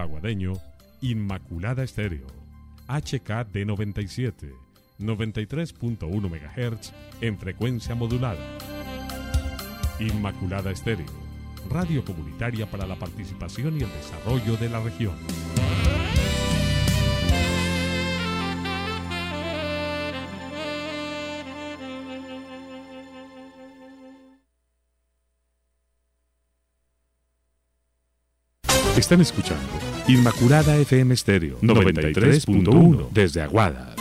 Aguadeño, Inmaculada Estéreo, HKD 97, 93.1 MHz en frecuencia modulada. Inmaculada Estéreo, radio comunitaria para la participación y el desarrollo de la región. Están escuchando Inmaculada FM Stereo 93.1 desde Aguada.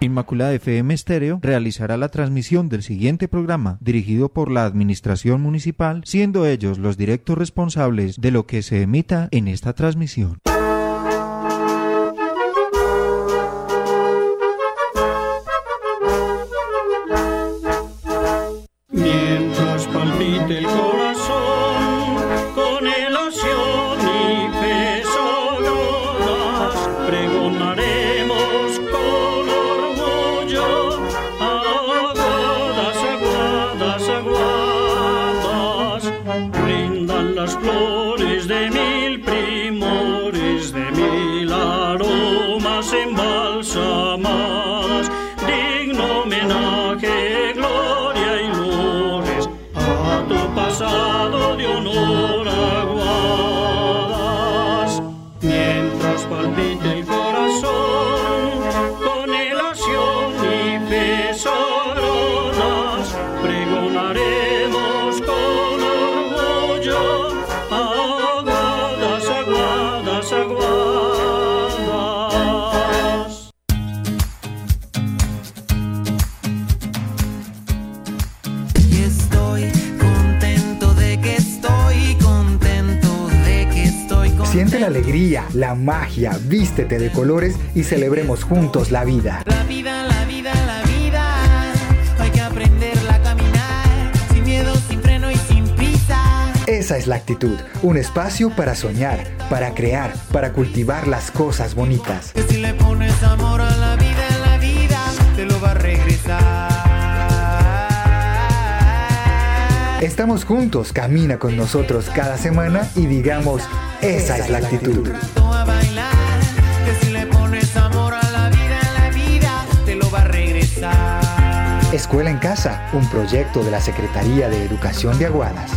Inmaculada FM Stereo realizará la transmisión del siguiente programa dirigido por la Administración Municipal, siendo ellos los directos responsables de lo que se emita en esta transmisión. La magia, vístete de colores y celebremos juntos la vida. La vida, la vida, la vida. Hay que aprenderla a caminar, sin miedo, sin freno y sin prisa. Esa es la actitud, un espacio para soñar, para crear, para cultivar las cosas bonitas. Que si le pones amor a la vida, la vida te lo va a regresar. Estamos juntos, camina con nosotros cada semana y digamos, esa es la actitud. Escuela en Casa, un proyecto de la Secretaría de Educación de Aguadas.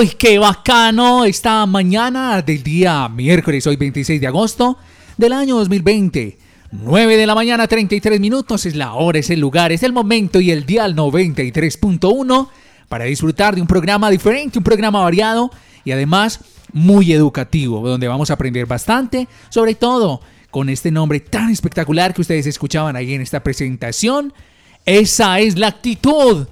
¡Uy, qué bacano! Esta mañana del día miércoles, hoy 26 de agosto del año 2020. 9 de la mañana, 33 minutos, es la hora, es el lugar, es el momento y el dial 93.1 para disfrutar de un programa diferente, un programa variado y además muy educativo, donde vamos a aprender bastante, sobre todo con este nombre tan espectacular que ustedes escuchaban ahí en esta presentación. Esa es la actitud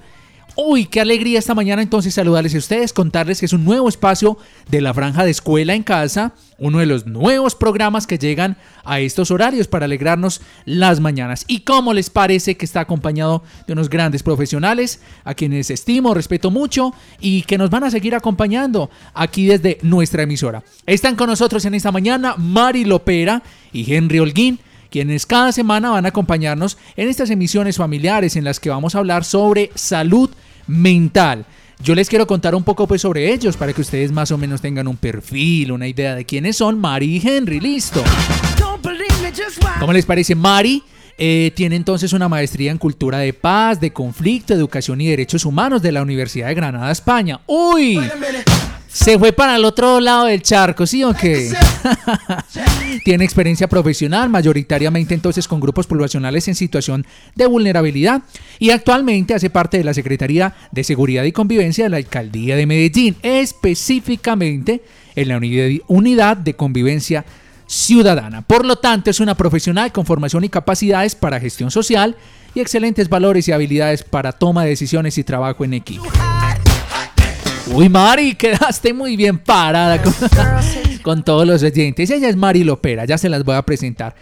Uy, qué alegría esta mañana entonces saludarles a ustedes, contarles que es un nuevo espacio de la franja de escuela en casa, uno de los nuevos programas que llegan a estos horarios para alegrarnos las mañanas. ¿Y cómo les parece que está acompañado de unos grandes profesionales a quienes estimo, respeto mucho y que nos van a seguir acompañando aquí desde nuestra emisora? Están con nosotros en esta mañana Mari Lopera y Henry Holguín quienes cada semana van a acompañarnos en estas emisiones familiares en las que vamos a hablar sobre salud mental. Yo les quiero contar un poco pues sobre ellos para que ustedes más o menos tengan un perfil, una idea de quiénes son Mari y Henry. Listo. ¿Cómo les parece? Mari eh, tiene entonces una maestría en cultura de paz, de conflicto, educación y derechos humanos de la Universidad de Granada, España. ¡Uy! Se fue para el otro lado del charco, ¿sí o qué? Tiene experiencia profesional, mayoritariamente entonces con grupos poblacionales en situación de vulnerabilidad y actualmente hace parte de la Secretaría de Seguridad y Convivencia de la Alcaldía de Medellín, específicamente en la Unidad de Convivencia Ciudadana. Por lo tanto, es una profesional con formación y capacidades para gestión social y excelentes valores y habilidades para toma de decisiones y trabajo en equipo. Uy, Mari, quedaste muy bien parada con, todos los oyentes. Ella es Mari Lopera, ya se las voy a presentar.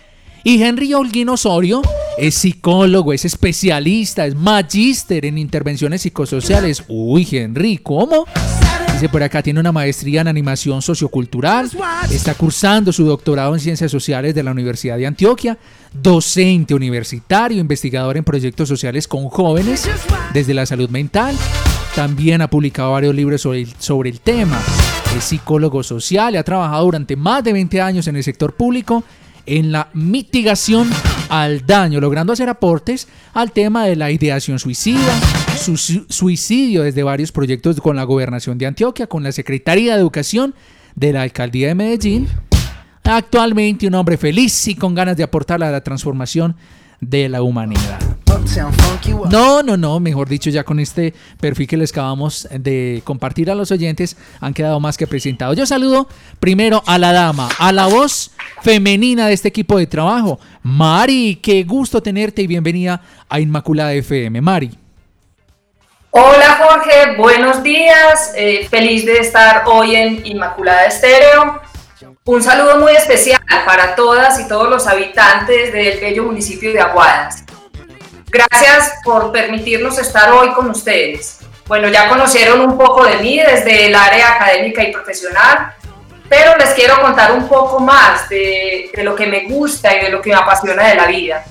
Y Henry Holguín Osorio es psicólogo, es especialista, es magíster en intervenciones psicosociales. Uy, Henry, ¿cómo? Dice por acá, tiene una maestría en animación sociocultural, está cursando su doctorado en ciencias sociales de la Universidad de Antioquia, docente universitario, investigador en proyectos sociales con jóvenes desde la salud mental. También ha publicado varios libros sobre el, sobre el tema. Es psicólogo social y ha trabajado durante más de 20 años en el sector público en la mitigación al daño, logrando hacer aportes al tema de la ideación suicida, su suicidio desde varios proyectos con la gobernación de Antioquia, con la Secretaría de Educación de la Alcaldía de Medellín. Actualmente un hombre feliz y con ganas de aportar a la transformación de la humanidad. No, no, no, mejor dicho, ya con este perfil que les acabamos de compartir a los oyentes, han quedado más que presentados. Yo saludo primero a la dama, a la voz femenina de este equipo de trabajo. Mari, qué gusto tenerte y bienvenida a Inmaculada FM. Mari. Hola Jorge, buenos días. Eh, feliz de estar hoy en Inmaculada Estéreo. Un saludo muy especial para todas y todos los habitantes del bello municipio de Aguadas. Gracias por permitirnos estar hoy con ustedes. Bueno, ya conocieron un poco de mí desde el área académica y profesional, pero les quiero contar un poco más de, de lo que me gusta y de lo que me apasiona de la vida.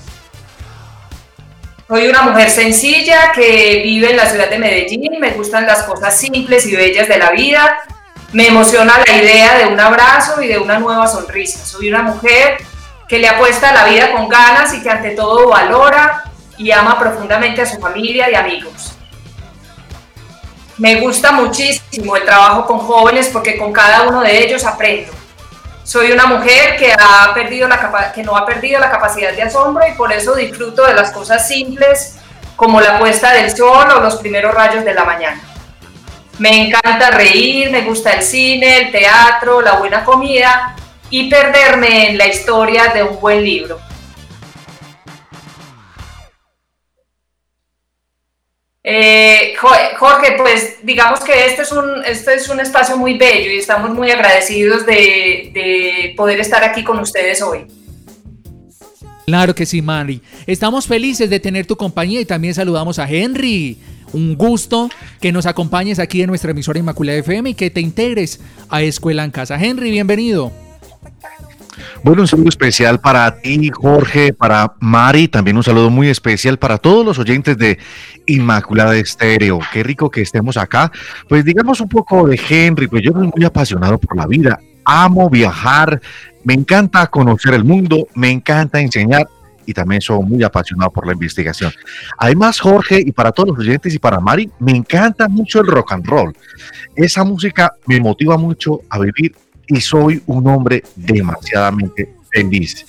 Soy una mujer sencilla que vive en la ciudad de Medellín, me gustan las cosas simples y bellas de la vida, me emociona la idea de un abrazo y de una nueva sonrisa. Soy una mujer que le apuesta a la vida con ganas y que ante todo valora y ama profundamente a su familia y amigos. Me gusta muchísimo el trabajo con jóvenes porque con cada uno de ellos aprendo. Soy una mujer que, ha perdido la que no ha perdido la capacidad de asombro y por eso disfruto de las cosas simples como la puesta del sol o los primeros rayos de la mañana. Me encanta reír, me gusta el cine, el teatro, la buena comida y perderme en la historia de un buen libro. Eh, Jorge, pues digamos que este es, un, este es un espacio muy bello y estamos muy agradecidos de, de poder estar aquí con ustedes hoy. Claro que sí, Mari. Estamos felices de tener tu compañía y también saludamos a Henry. Un gusto que nos acompañes aquí en nuestra emisora Inmaculada FM y que te integres a Escuela en Casa. Henry, bienvenido. Bueno, un saludo especial para ti, Jorge, para Mari, también un saludo muy especial para todos los oyentes de Inmaculada Estéreo. Qué rico que estemos acá. Pues digamos un poco de Henry, pues yo soy muy apasionado por la vida, amo viajar, me encanta conocer el mundo, me encanta enseñar y también soy muy apasionado por la investigación. Además, Jorge, y para todos los oyentes y para Mari, me encanta mucho el rock and roll. Esa música me motiva mucho a vivir y soy un hombre demasiadamente feliz.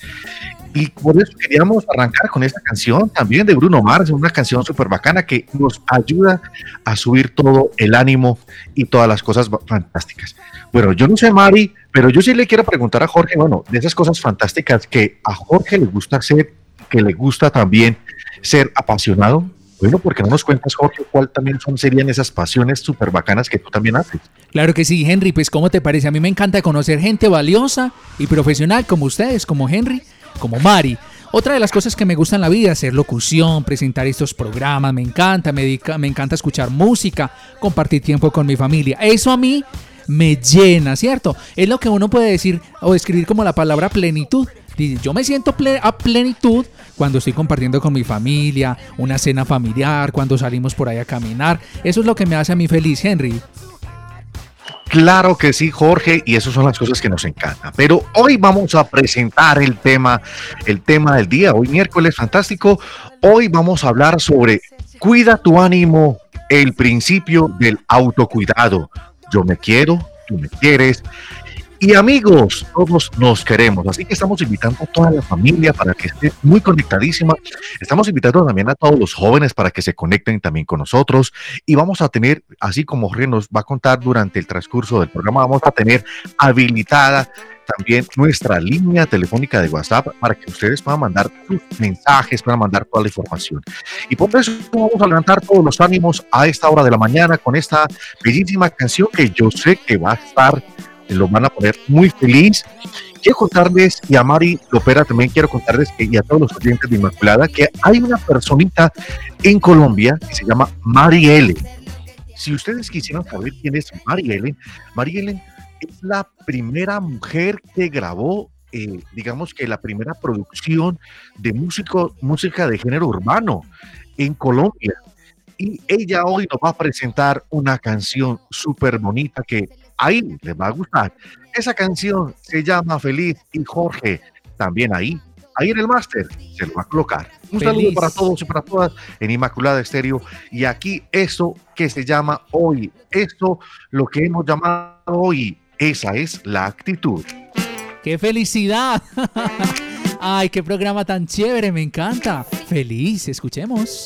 Y por eso queríamos arrancar con esta canción también de Bruno Mars, una canción súper bacana que nos ayuda a subir todo el ánimo y todas las cosas fantásticas. Bueno, yo no sé, Mari, pero yo sí le quiero preguntar a Jorge, bueno, de esas cosas fantásticas que a Jorge le gusta hacer, que le gusta también ser apasionado, bueno, porque no nos cuentas, Jorge, cuál también son, serían esas pasiones súper bacanas que tú también haces. Claro que sí, Henry, pues ¿cómo te parece? A mí me encanta conocer gente valiosa y profesional como ustedes, como Henry, como Mari. Otra de las cosas que me gusta en la vida, hacer locución, presentar estos programas, me encanta, me, me encanta escuchar música, compartir tiempo con mi familia. Eso a mí me llena, ¿cierto? Es lo que uno puede decir o describir como la palabra plenitud. Yo me siento a plenitud cuando estoy compartiendo con mi familia, una cena familiar, cuando salimos por ahí a caminar. Eso es lo que me hace a mí feliz, Henry. Claro que sí, Jorge, y esas son las cosas que nos encantan. Pero hoy vamos a presentar el tema, el tema del día. Hoy miércoles fantástico. Hoy vamos a hablar sobre cuida tu ánimo, el principio del autocuidado. Yo me quiero, tú me quieres, y amigos, todos nos queremos, así que estamos invitando a toda la familia para que esté muy conectadísima. Estamos invitando también a todos los jóvenes para que se conecten también con nosotros. Y vamos a tener, así como Jorge nos va a contar durante el transcurso del programa, vamos a tener habilitada también nuestra línea telefónica de WhatsApp para que ustedes puedan mandar sus mensajes, puedan mandar toda la información. Y por eso vamos a levantar todos los ánimos a esta hora de la mañana con esta bellísima canción que yo sé que va a estar lo van a poner muy feliz. Quiero contarles, y a Mari Lopera también quiero contarles, y a todos los oyentes de Inmaculada, que hay una personita en Colombia que se llama Mari Ellen. Si ustedes quisieran saber quién es Mari Ellen, Mari Ellen es la primera mujer que grabó, eh, digamos que la primera producción de músico, música de género urbano en Colombia. Y ella hoy nos va a presentar una canción súper bonita que ahí les va a gustar. Esa canción se llama Feliz y Jorge, también ahí, ahí en el máster, se lo va a colocar. Un saludo para todos y para todas en Inmaculada Estéreo. Y aquí eso que se llama hoy, esto lo que hemos llamado hoy, esa es la actitud. ¡Qué felicidad! ¡Ay, qué programa tan chévere! Me encanta. Feliz, escuchemos.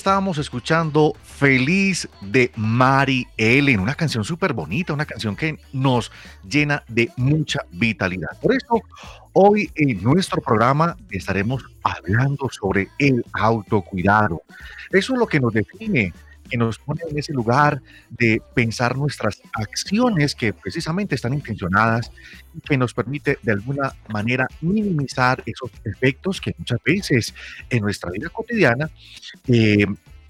Estábamos escuchando Feliz de Mari Ellen, una canción súper bonita, una canción que nos llena de mucha vitalidad. Por eso, hoy en nuestro programa estaremos hablando sobre el autocuidado. Eso es lo que nos define, que nos pone en ese lugar de pensar nuestras acciones que precisamente están intencionadas y que nos permite de alguna manera minimizar esos efectos que muchas veces en nuestra vida cotidiana eh,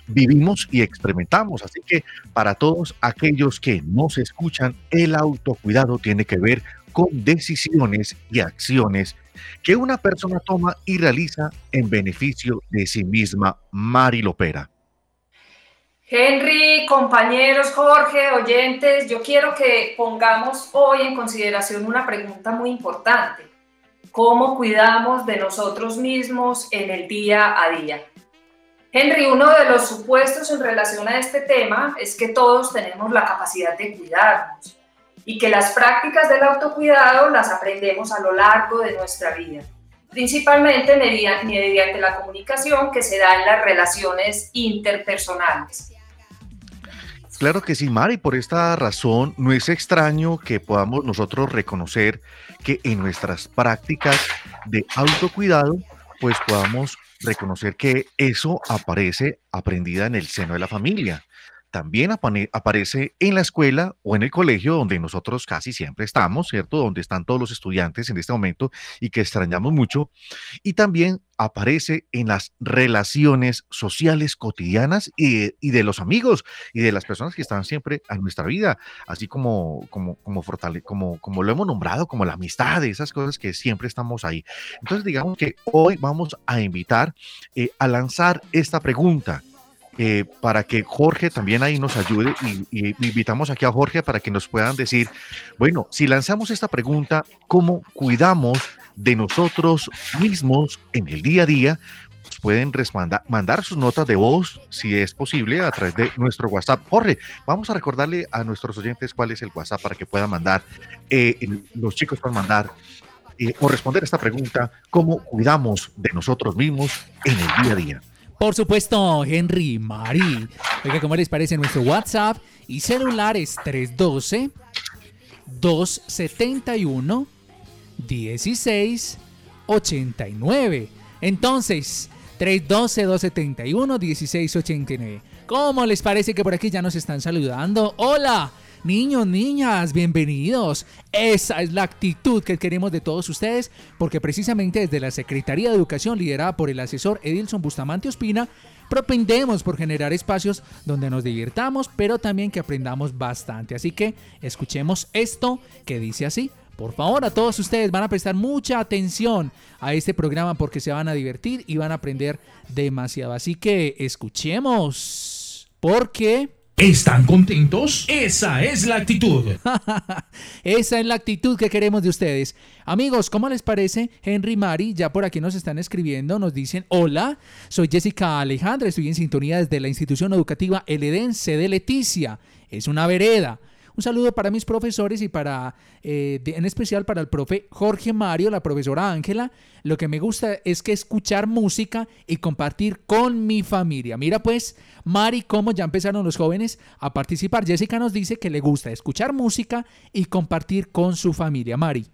vivimos y experimentamos. Así que para todos aquellos que nos escuchan, el autocuidado tiene que ver con decisiones y acciones que una persona toma y realiza en beneficio de sí misma. Mari Lopera. Henry, compañeros, Jorge, oyentes, yo quiero que pongamos hoy en consideración una pregunta muy importante. ¿Cómo cuidamos de nosotros mismos en el día a día? Henry, uno de los supuestos en relación a este tema es que todos tenemos la capacidad de cuidarnos y que las prácticas del autocuidado las aprendemos a lo largo de nuestra vida, principalmente mediante, la comunicación que se da en las relaciones interpersonales. Claro que sí, Mari, por esta razón no es extraño que podamos nosotros reconocer que en nuestras prácticas de autocuidado, pues podamos reconocer que eso aparece aprendida en el seno de la familia. También aparece en la escuela o en el colegio donde nosotros casi siempre estamos, ¿cierto? Donde están todos los estudiantes en este momento y que extrañamos mucho. Y también aparece en las relaciones sociales cotidianas y de, y de los amigos y de las personas que están siempre en nuestra vida, así como, como, como, fortale- como, como lo hemos nombrado, como la amistad, esas cosas que siempre estamos ahí. Entonces, digamos que hoy vamos a invitar eh, a lanzar esta pregunta. Eh, para que Jorge también ahí nos ayude y, invitamos aquí a Jorge para que nos puedan decir, bueno, si lanzamos esta pregunta, ¿cómo cuidamos de nosotros mismos en el día a día? Pueden mandar sus notas de voz, si es posible, a través de nuestro WhatsApp. Jorge, vamos a recordarle a nuestros oyentes cuál es el WhatsApp para que puedan mandar, eh, los chicos puedan mandar eh, o responder esta pregunta, ¿cómo cuidamos de nosotros mismos en el día a día? Por supuesto, Henry, Mari. Oiga, ¿cómo les parece nuestro WhatsApp y celular es 312 271 16 89. Entonces, 312-271-1689. ¿Cómo les parece que por aquí ya nos están saludando? Hola, niños, niñas, bienvenidos. Esa es la actitud que queremos de todos ustedes, porque precisamente desde la Secretaría de Educación, liderada por el asesor Edilson Bustamante Ospina, propendemos por generar espacios donde nos divirtamos, pero también que aprendamos bastante. Así que escuchemos esto que dice así. Por favor, a todos ustedes van a prestar mucha atención a este programa porque se van a divertir y van a aprender demasiado. Así que escuchemos. Porque... ¿Están contentos? Esa es la actitud. Esa es la actitud que queremos de ustedes. Amigos, ¿cómo les parece? Henry Mari, ya por aquí nos están escribiendo, nos dicen, hola, soy Jessica Alejandra, estoy en sintonía desde la institución educativa El Edén, de Leticia. Es una vereda. Un saludo para mis profesores y para, eh, en especial para el profe Jorge Mario, la profesora Ángela. Lo que me gusta es que escuchar música y compartir con mi familia. Mira pues, Mari, cómo ya empezaron los jóvenes a participar. Jessica nos dice que le gusta escuchar música y compartir con su familia. Mari.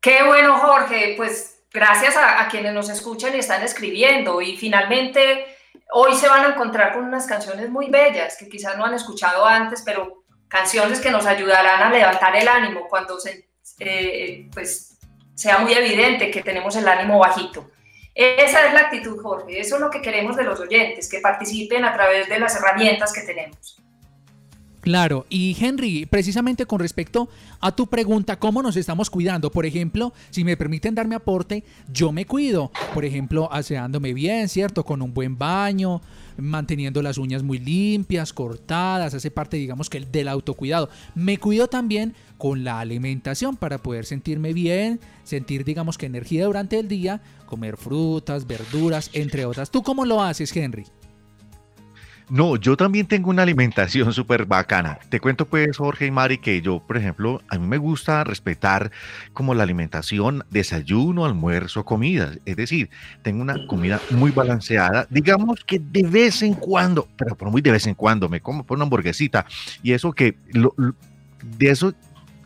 Qué bueno, Jorge. Pues gracias a, a quienes nos escuchan y están escribiendo. Y finalmente, hoy se van a encontrar con unas canciones muy bellas que quizás no han escuchado antes, pero canciones que nos ayudarán a levantar el ánimo cuando se, eh, pues, sea muy evidente que tenemos el ánimo bajito. Esa es la actitud, Jorge. Eso es lo que queremos de los oyentes, que participen a través de las herramientas que tenemos. Claro, y Henry, precisamente con respecto a tu pregunta, ¿cómo nos estamos cuidando? Por ejemplo, si me permiten darme aporte, yo me cuido, por ejemplo, aseándome bien, ¿cierto? Con un buen baño, manteniendo las uñas muy limpias, cortadas, hace parte, digamos, que del autocuidado. Me cuido también con la alimentación para poder sentirme bien, sentir, digamos, que energía durante el día, comer frutas, verduras, entre otras. ¿Tú cómo lo haces, Henry? No, yo también tengo una alimentación súper bacana. Te cuento pues, Jorge y Mari, que yo, por ejemplo, a mí me gusta respetar como la alimentación, desayuno, almuerzo, comida. Es decir, tengo una comida muy balanceada. Digamos que de vez en cuando, pero por muy de vez en cuando, me como por una hamburguesita. Y eso que, lo- de eso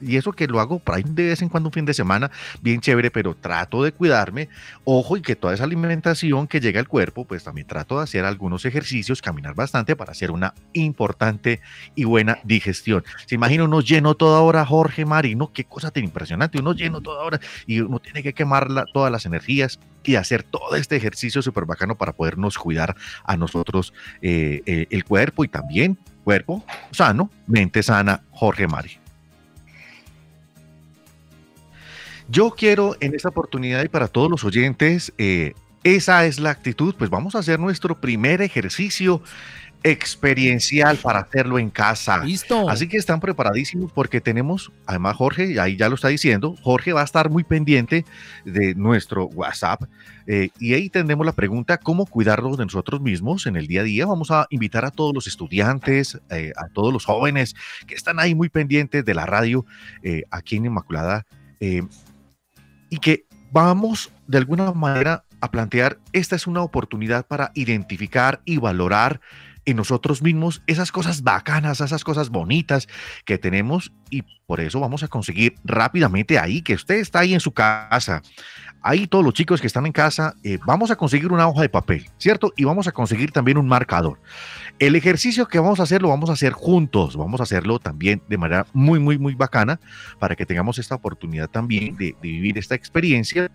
y eso que lo hago por ahí de vez en cuando un fin de semana, bien chévere, pero trato de cuidarme. Ojo, y que toda esa alimentación que llega al cuerpo, pues también trato de hacer algunos ejercicios, caminar bastante para hacer una importante y buena digestión. Se imagina uno lleno toda hora, Jorge Marino, qué cosa tan impresionante, uno lleno toda hora y uno tiene que quemar la- todas las energías y hacer todo este ejercicio súper bacano para podernos cuidar a nosotros eh, eh, el cuerpo y también cuerpo sano, mente sana, Jorge Mari. Yo quiero en esta oportunidad y para todos los oyentes, eh, esa es la actitud, pues vamos a hacer nuestro primer ejercicio experiencial para hacerlo en casa. Listo. Así que están preparadísimos porque tenemos, además Jorge, y ahí ya lo está diciendo, Jorge va a estar muy pendiente de nuestro WhatsApp eh, y ahí tendremos la pregunta, ¿cómo cuidarnos de nosotros mismos en el día a día? Vamos a invitar a todos los estudiantes, eh, a todos los jóvenes que están ahí muy pendientes de la radio eh, aquí en Inmaculada y que vamos de alguna manera a plantear, esta es una oportunidad para identificar y valorar en nosotros mismos esas cosas bacanas, esas cosas bonitas que tenemos y por eso vamos a conseguir rápidamente ahí, que usted está ahí en su casa, ahí todos los chicos que están en casa, eh, vamos a conseguir una hoja de papel, ¿cierto? Y vamos a conseguir también un marcador. El ejercicio que vamos a hacer lo vamos a hacer juntos, vamos a hacerlo también de manera muy, muy, muy bacana para que tengamos esta oportunidad también de, vivir esta experiencia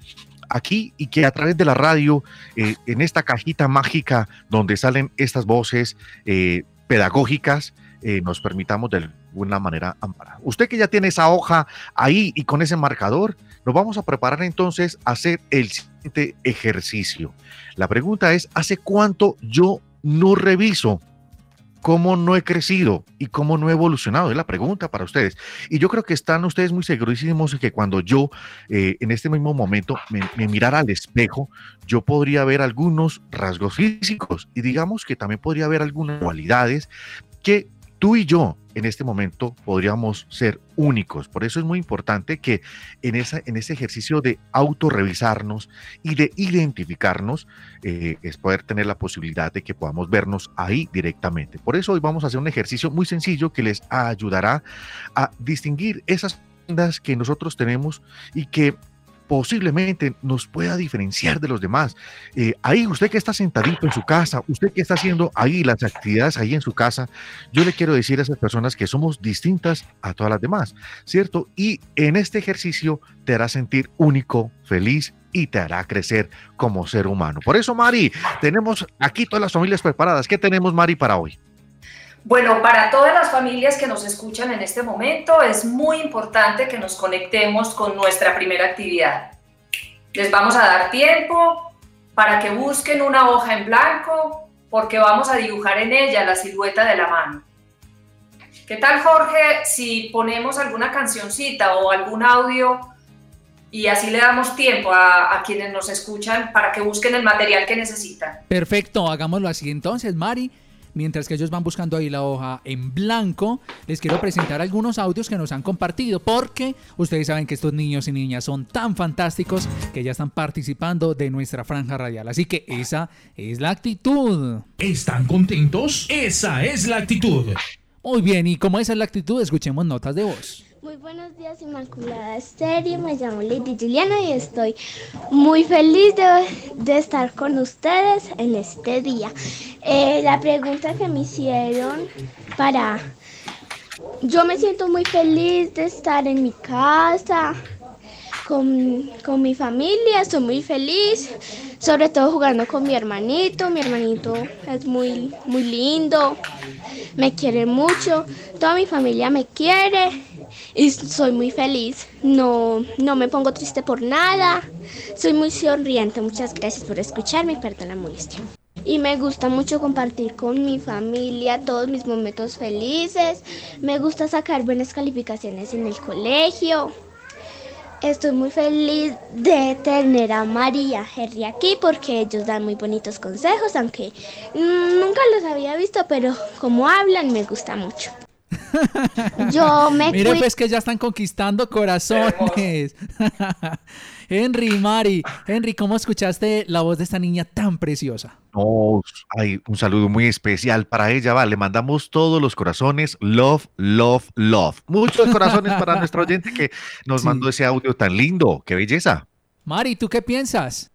aquí y que a través de la radio, eh, en esta cajita mágica donde salen estas voces eh, pedagógicas, eh, nos permitamos de alguna manera amparar. Usted que ya tiene esa hoja ahí y con ese marcador, nos vamos a preparar entonces a hacer el siguiente ejercicio. La pregunta es, ¿hace cuánto yo no reviso cómo no he crecido y cómo no he evolucionado? Es la pregunta para ustedes. Y yo creo que están ustedes muy segurísimos de que cuando yo eh, en este mismo momento me, me mirara al espejo, yo podría ver algunos rasgos físicos y digamos que también podría haber algunas cualidades que tú y yo en este momento podríamos ser únicos. Por eso es muy importante que en, esa, en ese ejercicio de autorrevisarnos y de identificarnos, eh, es poder tener la posibilidad de que podamos vernos ahí directamente. Por eso hoy vamos a hacer un ejercicio muy sencillo que les ayudará a distinguir esas que nosotros tenemos y que posiblemente nos pueda diferenciar de los demás. Eh, ahí, usted que está sentadito en su casa, usted que está haciendo ahí las actividades ahí en su casa, yo le quiero decir a esas personas que somos distintas a todas las demás, ¿cierto? Y en este ejercicio te hará sentir único, feliz y te hará crecer como ser humano. Por eso, Mari, tenemos aquí todas las familias preparadas. ¿Qué tenemos, Mari, para hoy? Bueno, para todas las familias que nos escuchan en este momento, es muy importante que nos conectemos con nuestra primera actividad. Les vamos a dar tiempo para que busquen una hoja en blanco, porque vamos a dibujar en ella la silueta de la mano. ¿Qué tal, Jorge, si ponemos alguna cancioncita o algún audio y así le damos tiempo a, a quienes nos escuchan para que busquen el material que necesitan? Perfecto, hagámoslo así entonces, Mari. Mientras que ellos van buscando ahí la hoja en blanco, les quiero presentar algunos audios que nos han compartido, porque ustedes saben que estos niños y niñas son tan fantásticos que ya están participando de nuestra franja radial. Así que esa es la actitud. ¿Están contentos? Esa es la actitud. Muy bien, y como esa es la actitud, escuchemos notas de voz. Muy buenos días, Inmaculada Estéreo. Me llamo Lady Juliana y estoy muy feliz de, de estar con ustedes en este día. Eh, la pregunta que me hicieron para... Yo me siento muy feliz de estar en mi casa, con, con mi familia, estoy muy feliz, sobre todo jugando con mi hermanito. Mi hermanito es muy, muy lindo, me quiere mucho, toda mi familia me quiere y soy muy feliz. No, no me pongo triste por nada, soy muy sonriente. Muchas gracias por escucharme y perdón la molestia. Y me gusta mucho compartir con mi familia todos mis momentos felices. Me gusta sacar buenas calificaciones en el colegio. Estoy muy feliz de tener a María Henry aquí porque ellos dan muy bonitos consejos, aunque mm, nunca los había visto, pero como hablan me gusta mucho. Yo me Mire pues que ya están conquistando corazones. Henry, Mari, Henry, ¿cómo escuchaste la voz de esta niña tan preciosa? No, hay un saludo muy especial para ella, va. Le mandamos todos los corazones. Love, love, love. Muchos corazones para nuestro oyente que nos Sí. mandó ese audio tan lindo. ¡Qué belleza! Mari, ¿tú qué piensas?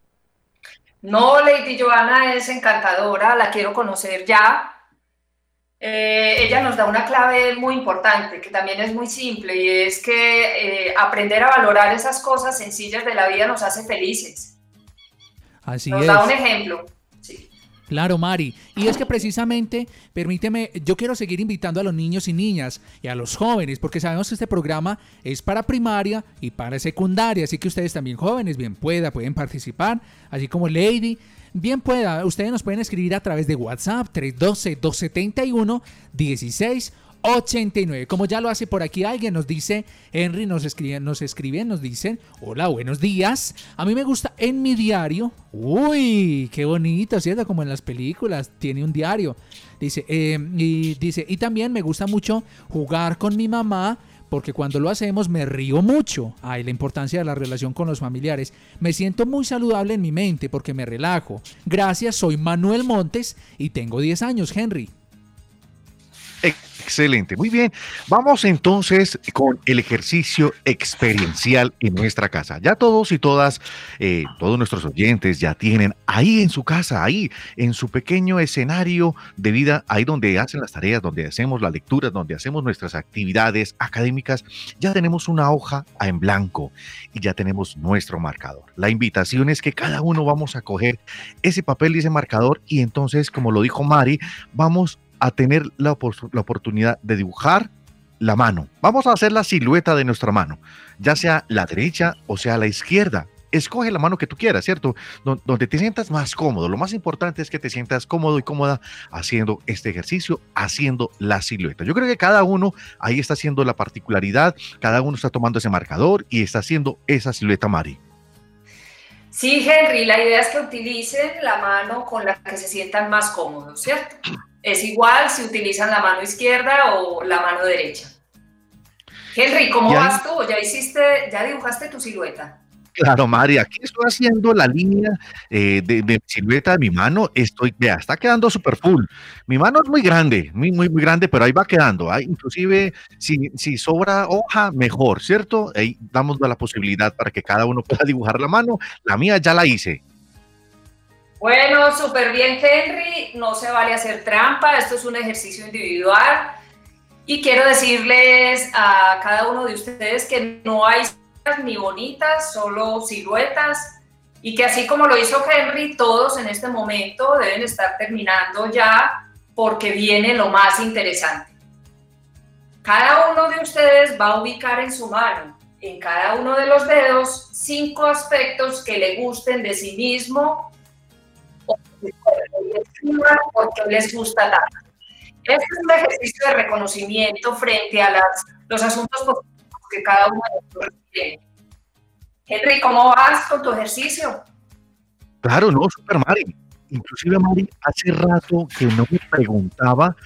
No, Lady Joana es encantadora, la quiero conocer ya. Eh, ella nos da una clave muy importante, que también es muy simple, y es que eh, aprender a valorar esas cosas sencillas de la vida nos hace felices. Así Nos es. da un ejemplo. Sí. Claro, Mari. Y es que precisamente, permíteme, yo quiero seguir invitando a los niños y niñas y a los jóvenes, porque sabemos que este programa es para primaria y para secundaria, así que ustedes también jóvenes, bien pueda, pueden participar, así como Lady. Bien pueda, ustedes nos pueden escribir a través de WhatsApp 312-271-1689. Como ya lo hace por aquí alguien, nos dice, Henry nos escribe, nos escriben, nos dicen, hola, buenos días. A mí me gusta en mi diario. Uy, qué bonito, ¿cierto? Como en las películas, tiene un diario. Dice, eh, y dice, y también me gusta mucho jugar con mi mamá porque cuando lo hacemos me río mucho. Ay, la importancia de la relación con los familiares. Me siento muy saludable en mi mente porque me relajo. Gracias, soy Manuel Montes y tengo 10 años, Henry. Excelente, muy bien. Vamos entonces con el ejercicio experiencial en nuestra casa. Ya todos y todas, eh, todos nuestros oyentes ya tienen ahí en su casa, ahí en su pequeño escenario de vida, ahí donde hacen las tareas, donde hacemos las lecturas, donde hacemos nuestras actividades académicas, ya tenemos una hoja en blanco y ya tenemos nuestro marcador. La invitación es que cada uno vamos a coger ese papel y ese marcador y entonces, como lo dijo Mari, vamos a tener la, la oportunidad de dibujar la mano. Vamos a hacer la silueta de nuestra mano, ya sea la derecha o sea la izquierda. Escoge la mano que tú quieras, ¿cierto? Don- Donde te sientas más cómodo. Lo más importante es que te sientas cómodo y cómoda haciendo este ejercicio, haciendo la silueta. Yo creo que cada uno ahí está haciendo la particularidad, cada uno está tomando ese marcador y está haciendo esa silueta, Mari. Sí, Henry, la idea es que utilicen la mano con la que se sientan más cómodos, ¿cierto? Es igual si utilizan la mano izquierda o la mano derecha. Henry, ¿cómo Ya. vas tú? ¿Ya hiciste, ya dibujaste tu silueta? Claro, Mari, aquí estoy haciendo la línea eh, de, de silueta de mi mano. Estoy, vea, está quedando súper full. Mi mano es muy grande, muy, muy, muy grande, pero ahí va quedando. Ahí, inclusive, si, si sobra hoja, mejor, ¿cierto? Ahí damos la posibilidad para que cada uno pueda dibujar la mano. La mía ya la hice. Bueno, súper bien, Henry. No se vale hacer trampa. Esto es un ejercicio individual. Y quiero decirles a cada uno de ustedes que no hay ni bonitas, solo siluetas. Y que así como lo hizo Henry, todos en este momento deben estar terminando ya porque viene lo más interesante. Cada uno de ustedes va a ubicar en su mano, en cada uno de los dedos, cinco aspectos que le gusten de sí mismo porque les gusta tanto. Este es un ejercicio de reconocimiento frente a las, los asuntos que cada uno de nosotros tiene. Henry, ¿cómo vas con tu ejercicio? Claro, no, super Mari. Inclusive, Mari, hace rato que no me preguntaba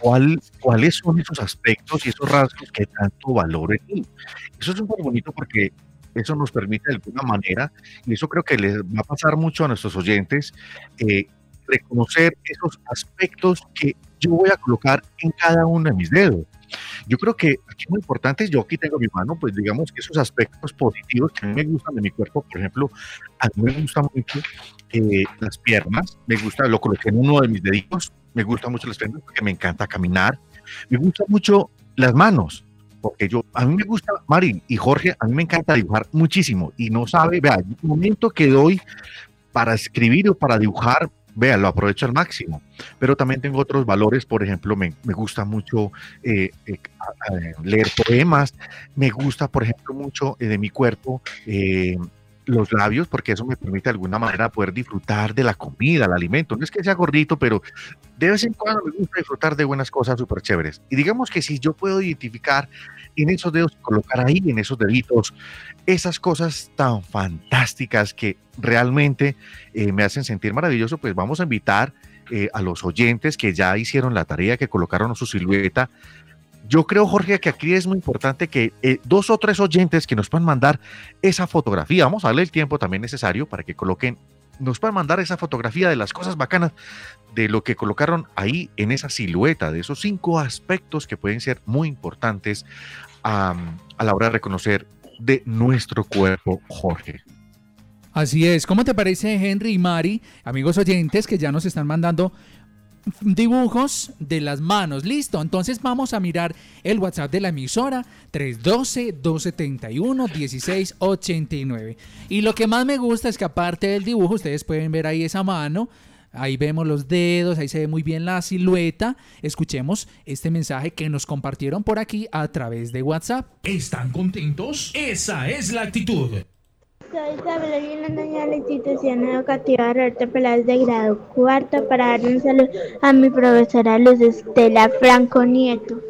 cuál, cuáles son esos aspectos y esos rasgos que tanto valoro en mí. Eso es súper bonito porque eso nos permite de alguna manera, y eso creo que les va a pasar mucho a nuestros oyentes, eh, reconocer esos aspectos que yo voy a colocar en cada uno de mis dedos. Yo creo que aquí muy importante, yo aquí tengo mi mano, pues digamos que esos aspectos positivos que a mí me gustan de mi cuerpo, por ejemplo, a mí me gustan mucho eh, las piernas, me gusta, lo coloqué en uno de mis deditos, me gustan mucho las piernas porque me encanta caminar, me gustan mucho las manos, porque yo, a mí me gusta, Mari y Jorge, a mí me encanta dibujar muchísimo y no sabe, vea, el momento que doy para escribir o para dibujar, vea, lo aprovecho al máximo, pero también tengo otros valores, por ejemplo, me, me gusta mucho eh, eh, leer poemas, me gusta, por ejemplo, mucho eh, de mi cuerpo. Los labios, porque eso me permite de alguna manera poder disfrutar de la comida, el alimento. No es que sea gordito, pero de vez en cuando me gusta disfrutar de buenas cosas súper chéveres. Y digamos que si yo puedo identificar en esos dedos, colocar ahí en esos deditos, esas cosas tan fantásticas que realmente eh, me hacen sentir maravilloso, pues vamos a invitar eh, a los oyentes que ya hicieron la tarea, que colocaron su silueta. Yo creo, Jorge, que aquí es muy importante que eh, dos o tres oyentes que nos puedan mandar esa fotografía, vamos a darle el tiempo también necesario para que coloquen, nos puedan mandar esa fotografía de las cosas bacanas, de lo que colocaron ahí en esa silueta, de esos cinco aspectos que pueden ser muy importantes a la hora de reconocer de nuestro cuerpo, Jorge. Así es. ¿Cómo te parece, Henry y Mari, amigos oyentes que ya nos están mandando dibujos de las manos? Listo. Entonces vamos a mirar el WhatsApp de la emisora 312-271-1689. Y lo que más me gusta es que aparte del dibujo, ustedes pueden ver ahí esa mano. Ahí vemos los dedos, ahí se ve muy bien la silueta. Escuchemos este mensaje que nos compartieron por aquí a través de WhatsApp. ¿Están contentos? Esa es la actitud. Soy Isabel niña de la institución educativa Roberto Peláez de grado cuarto para dar un saludo a mi profesora Luz Estela Franco Nieto.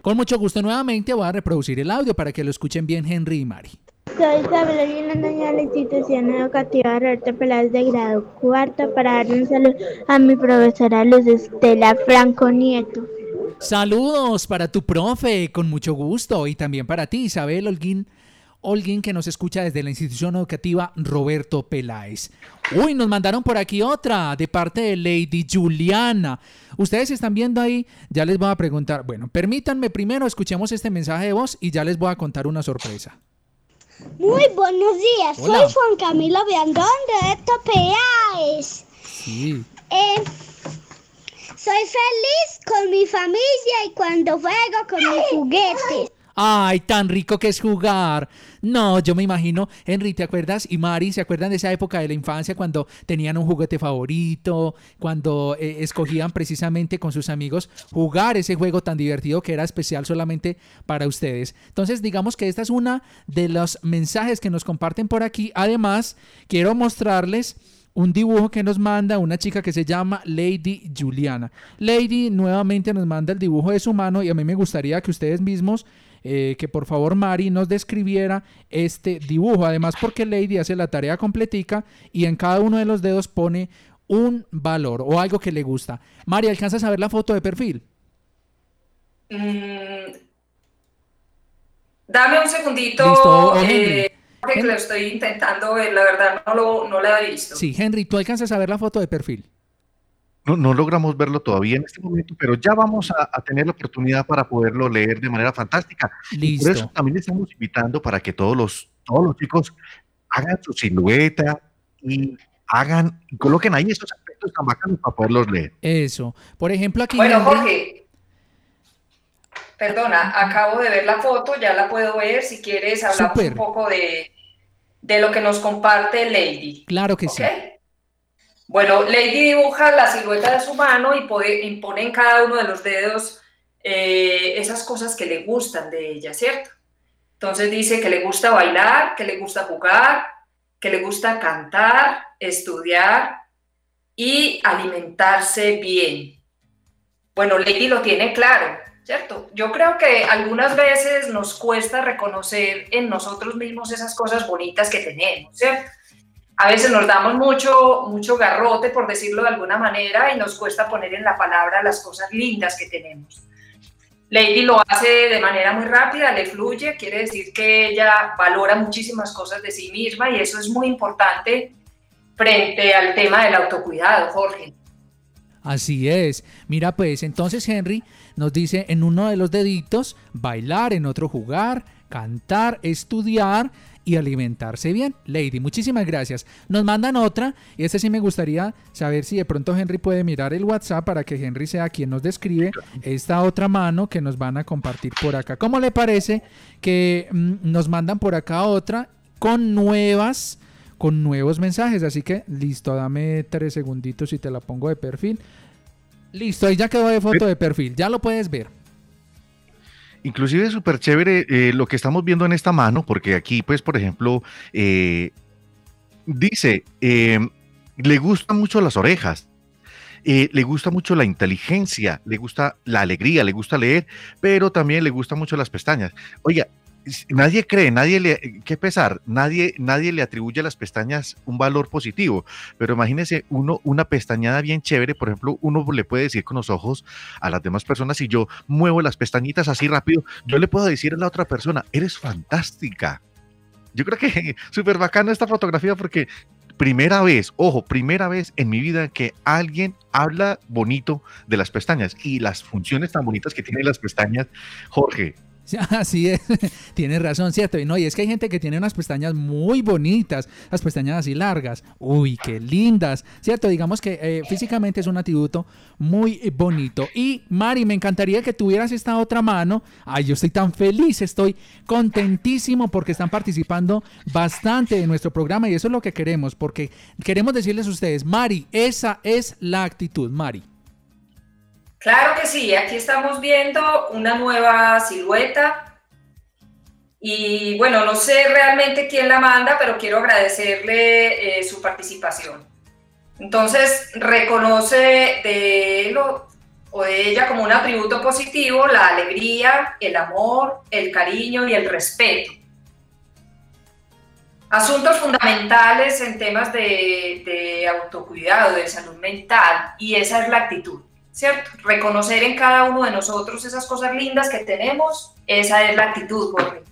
Con mucho gusto nuevamente voy a reproducir el audio para que lo escuchen bien Henry y Mari. Soy Isabel niña de la institución educativa Roberto Peláez de grado cuarto para dar un saludo a mi profesora Luz Estela Franco Nieto. Saludos para tu profe, con mucho gusto, y también para ti, Isabel Holguín, Holguín, que nos escucha desde la institución educativa Roberto Peláez. Uy, nos mandaron por aquí otra de parte de Lady Juliana. Ustedes están viendo ahí, ya les voy a preguntar. Bueno, permítanme primero, escuchemos este mensaje de voz y ya les voy a contar una sorpresa. Muy buenos días, Hola. soy Juan Camilo Biandón de Peláez. Sí. Eh, soy feliz con mi familia y cuando juego con mis juguetes. Ay, tan rico que es jugar. No, yo me imagino, Henry, ¿te acuerdas? Y Mari, ¿se acuerdan de esa época de la infancia cuando tenían un juguete favorito? Cuando eh, escogían precisamente con sus amigos jugar ese juego tan divertido que era especial solamente para ustedes. Entonces, digamos que esta es una de los mensajes que nos comparten por aquí. Además, quiero mostrarles un dibujo que nos manda una chica que se llama Lady Juliana. Lady nuevamente nos manda el dibujo de su mano y a mí me gustaría que ustedes mismos, eh, que por favor Mari nos describiera este dibujo. Además porque Lady hace la tarea completica y en cada uno de los dedos pone un valor o algo que le gusta. Mari, ¿alcanzas a ver la foto de perfil? Mm, dame un segundito, Listo, Henry. eh, que lo estoy intentando ver, la verdad no, lo, no la he visto. Sí, Henry, ¿tú alcanzas a ver la foto de perfil? No, no logramos verlo todavía en este momento, pero ya vamos a, a tener la oportunidad para poderlo leer de manera fantástica. Listo. por eso también estamos invitando para que todos los, todos los chicos hagan su silueta y hagan, y coloquen ahí esos aspectos tan bacanos para poderlos leer. Eso. Por ejemplo, aquí Bueno, Jorge, perdona, acabo de ver la foto, ya la puedo ver. Si quieres, hablamos un poco de, de lo que nos comparte Lady. Claro que sí. Bueno, Lady dibuja la silueta de su mano y pone, y pone en cada uno de los dedos eh, esas cosas que le gustan de ella, ¿cierto? Entonces dice que le gusta bailar, que le gusta jugar, que le gusta cantar, estudiar y alimentarse bien. Bueno, Lady lo tiene claro, ¿cierto? Yo creo que algunas veces nos cuesta reconocer en nosotros mismos esas cosas bonitas que tenemos, ¿cierto? A veces nos damos mucho, mucho garrote, por decirlo de alguna manera, y nos cuesta poner en la palabra las cosas lindas que tenemos. Lady lo hace de manera muy rápida, le fluye, quiere decir que ella valora muchísimas cosas de sí misma y eso es muy importante frente al tema del autocuidado, Jorge. Así es. Mira, pues entonces Henry nos dice en uno de los deditos bailar, en otro jugar, cantar, estudiar y alimentarse bien. Lady, muchísimas gracias. Nos mandan otra y este sí me gustaría saber si de pronto Henry puede mirar el WhatsApp para que Henry sea quien nos describe esta otra mano que nos van a compartir por acá. ¿Cómo le parece que mm, nos mandan por acá otra con nuevas con nuevos mensajes. Así que listo, dame tres segunditos y te la pongo de perfil. Listo, ahí ya quedó de foto de perfil, ya lo puedes ver. Inclusive es súper chévere eh, lo que estamos viendo en esta mano, porque aquí, pues, por ejemplo, eh, dice, eh, le gustan mucho las orejas, eh, le gusta mucho la inteligencia, le gusta la alegría, le gusta leer, pero también le gustan mucho las pestañas. Oiga, nadie cree, nadie le, qué pesar, nadie, nadie le atribuye a las pestañas un valor positivo, pero imagínese uno, una pestañada bien chévere, por ejemplo, uno le puede decir con los ojos a las demás personas, si yo muevo las pestañitas así rápido, yo le puedo decir a la otra persona, eres fantástica. Yo creo que súper bacana esta fotografía porque primera vez, ojo, primera vez en mi vida que alguien habla bonito de las pestañas y las funciones tan bonitas que tienen las pestañas, Jorge. Sí, Así es, tienes razón, ¿cierto? Y no, y es que hay gente que tiene unas pestañas muy bonitas, las pestañas así largas, uy, qué lindas, ¿cierto? Digamos que eh, físicamente es un atributo muy bonito. Y Mari, me encantaría que tuvieras esta otra mano. Ay, yo estoy tan feliz, estoy contentísimo porque están participando bastante en nuestro programa y eso es lo que queremos, porque queremos decirles a ustedes, Mari, esa es la actitud, Mari. Claro que sí, aquí estamos viendo una nueva silueta. Y bueno, no sé realmente quién la manda, pero quiero agradecerle eh, su participación. Entonces, reconoce de él o, de ella como un atributo positivo la alegría, el amor, el cariño y el respeto. Asuntos fundamentales en temas de autocuidado, de salud mental, y esa es la actitud. ¿Cierto? Reconocer en cada uno de nosotros esas cosas lindas que tenemos, esa es la actitud, Jorge.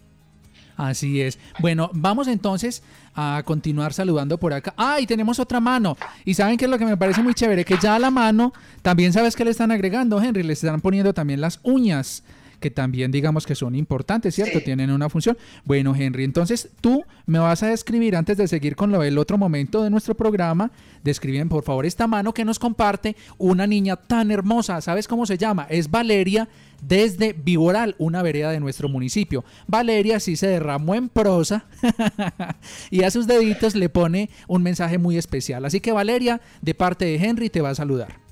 Así es. Bueno, vamos entonces a continuar saludando por acá. Ah, y tenemos otra mano. Y saben que lo que me parece muy chévere, que ya la mano, también sabes que le están agregando, Henry, le están poniendo también las uñas que también digamos que son importantes, ¿cierto? Sí. Tienen una función. Bueno, Henry, entonces tú me vas a describir antes de seguir con lo del otro momento de nuestro programa, describen por favor esta mano que nos comparte una niña tan hermosa, ¿sabes cómo se llama? Es Valeria desde Viboral, una vereda de nuestro municipio. Valeria sí se derramó en prosa y a sus deditos le pone un mensaje muy especial. Así que Valeria, de parte de Henry, te va a saludar.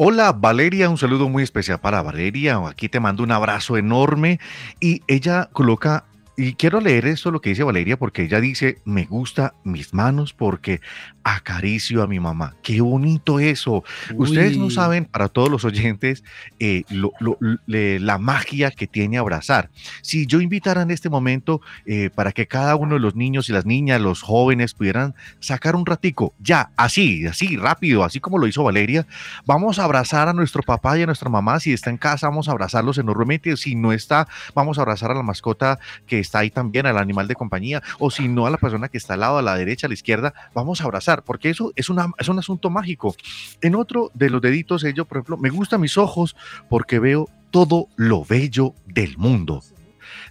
Hola Valeria, un saludo muy especial para Valeria. Aquí te mando un abrazo enorme y ella coloca y quiero leer esto lo que dice Valeria porque ella dice, me gusta mis manos porque acaricio a mi mamá. Qué bonito eso. Ustedes no saben, para todos los oyentes, eh, lo- lo- le- la magia que tiene abrazar. Si yo invitara en este momento eh, para que cada uno de los niños y las niñas, los jóvenes pudieran sacar un ratico, ya, así, así, rápido, así como lo hizo Valeria, vamos a abrazar a nuestro papá y a nuestra mamá. Si está en casa, vamos a abrazarlos enormemente. Si no está, vamos a abrazar a la mascota que está ahí también, al animal de compañía, o si no, a la persona que está al lado, a la derecha, a la izquierda, vamos a abrazar, porque eso es, una, es un asunto mágico. En otro de los deditos, ellos, por ejemplo, me gustan mis ojos porque veo todo lo bello del mundo.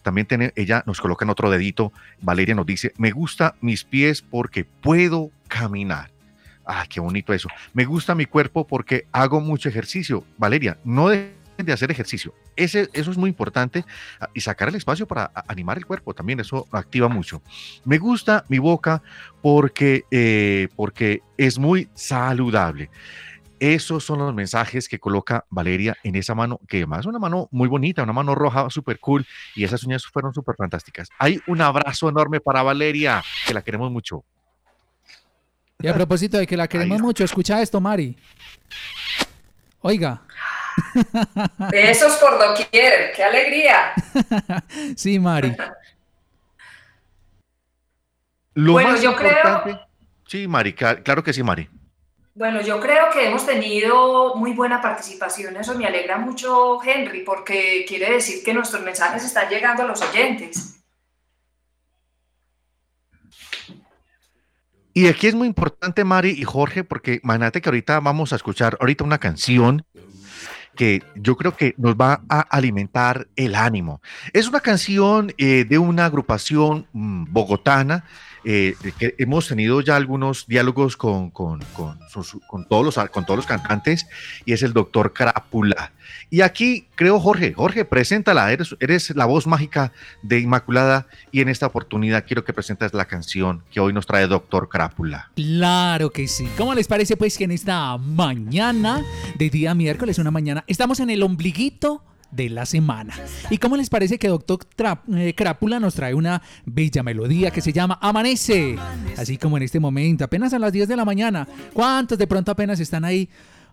También tiene, ella nos coloca en otro dedito, Valeria nos dice, me gusta mis pies porque puedo caminar. Ah, qué bonito eso. Me gusta mi cuerpo porque hago mucho ejercicio. Valeria, no dejes de hacer ejercicio. Ese, eso es muy importante ah, y sacar el espacio para a- animar el cuerpo también, eso activa mucho. Me gusta mi boca porque, eh, porque es muy saludable. Esos son los mensajes que coloca Valeria en esa mano, que además es una mano muy bonita, una mano roja súper cool y esas uñas fueron súper fantásticas. Hay un abrazo enorme para Valeria, que la queremos mucho. Y a propósito de que la queremos mucho, escucha esto, Mari. Oiga, Besos por doquier, qué alegría. sí, Mari. Lo Bueno, más yo creo-. Sí, Mari, cla- claro que sí, Mari. Bueno, yo creo que hemos tenido muy buena participación. Eso me alegra mucho, Henry, porque quiere decir que nuestros mensajes están llegando a los oyentes. Y aquí es muy importante, Mari y Jorge, porque imagínate que ahorita vamos a escuchar ahorita una canción que yo creo que nos va a alimentar el ánimo. Es una canción eh, de una agrupación mm, bogotana. Eh, que hemos tenido ya algunos diálogos con, con, con todos los, con todos los cantantes y es el doctor Crápula. Y aquí creo, Jorge, Jorge, preséntala, eres, eres la voz mágica de Inmaculada y en esta oportunidad quiero que presentes la canción que hoy nos trae doctor Crápula. Claro que sí. ¿Cómo les parece pues que en esta mañana de día miércoles, una mañana, estamos en el ombliguito de la semana? ¿Y cómo les parece que Doctor eh, Crápula nos trae una bella melodía que se llama Amanece? Así como en este momento, apenas a las 10 de la mañana. ¿Cuántos de pronto apenas están ahí?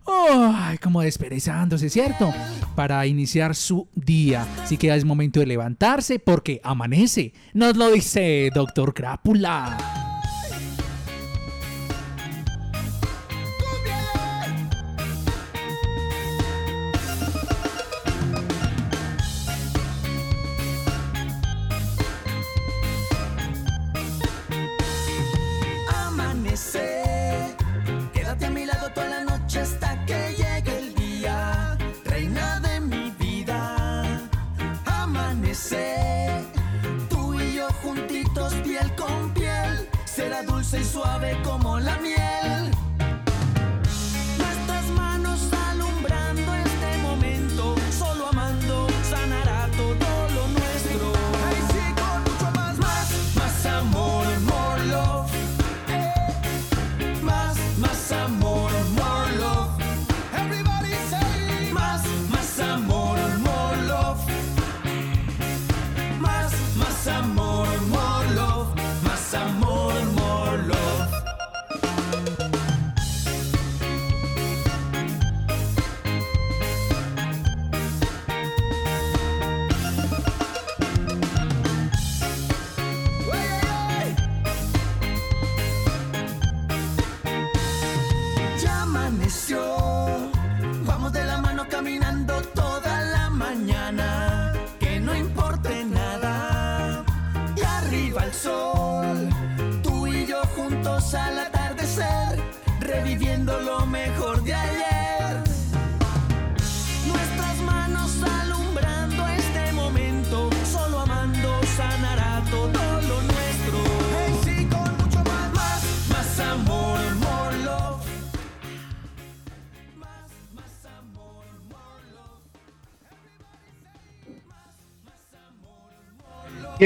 Ay, como desperezándose, ¿cierto? Para iniciar su día. Así que es momento de levantarse porque amanece. Nos lo dice Doctor Crápula. Dulce suave como la miel.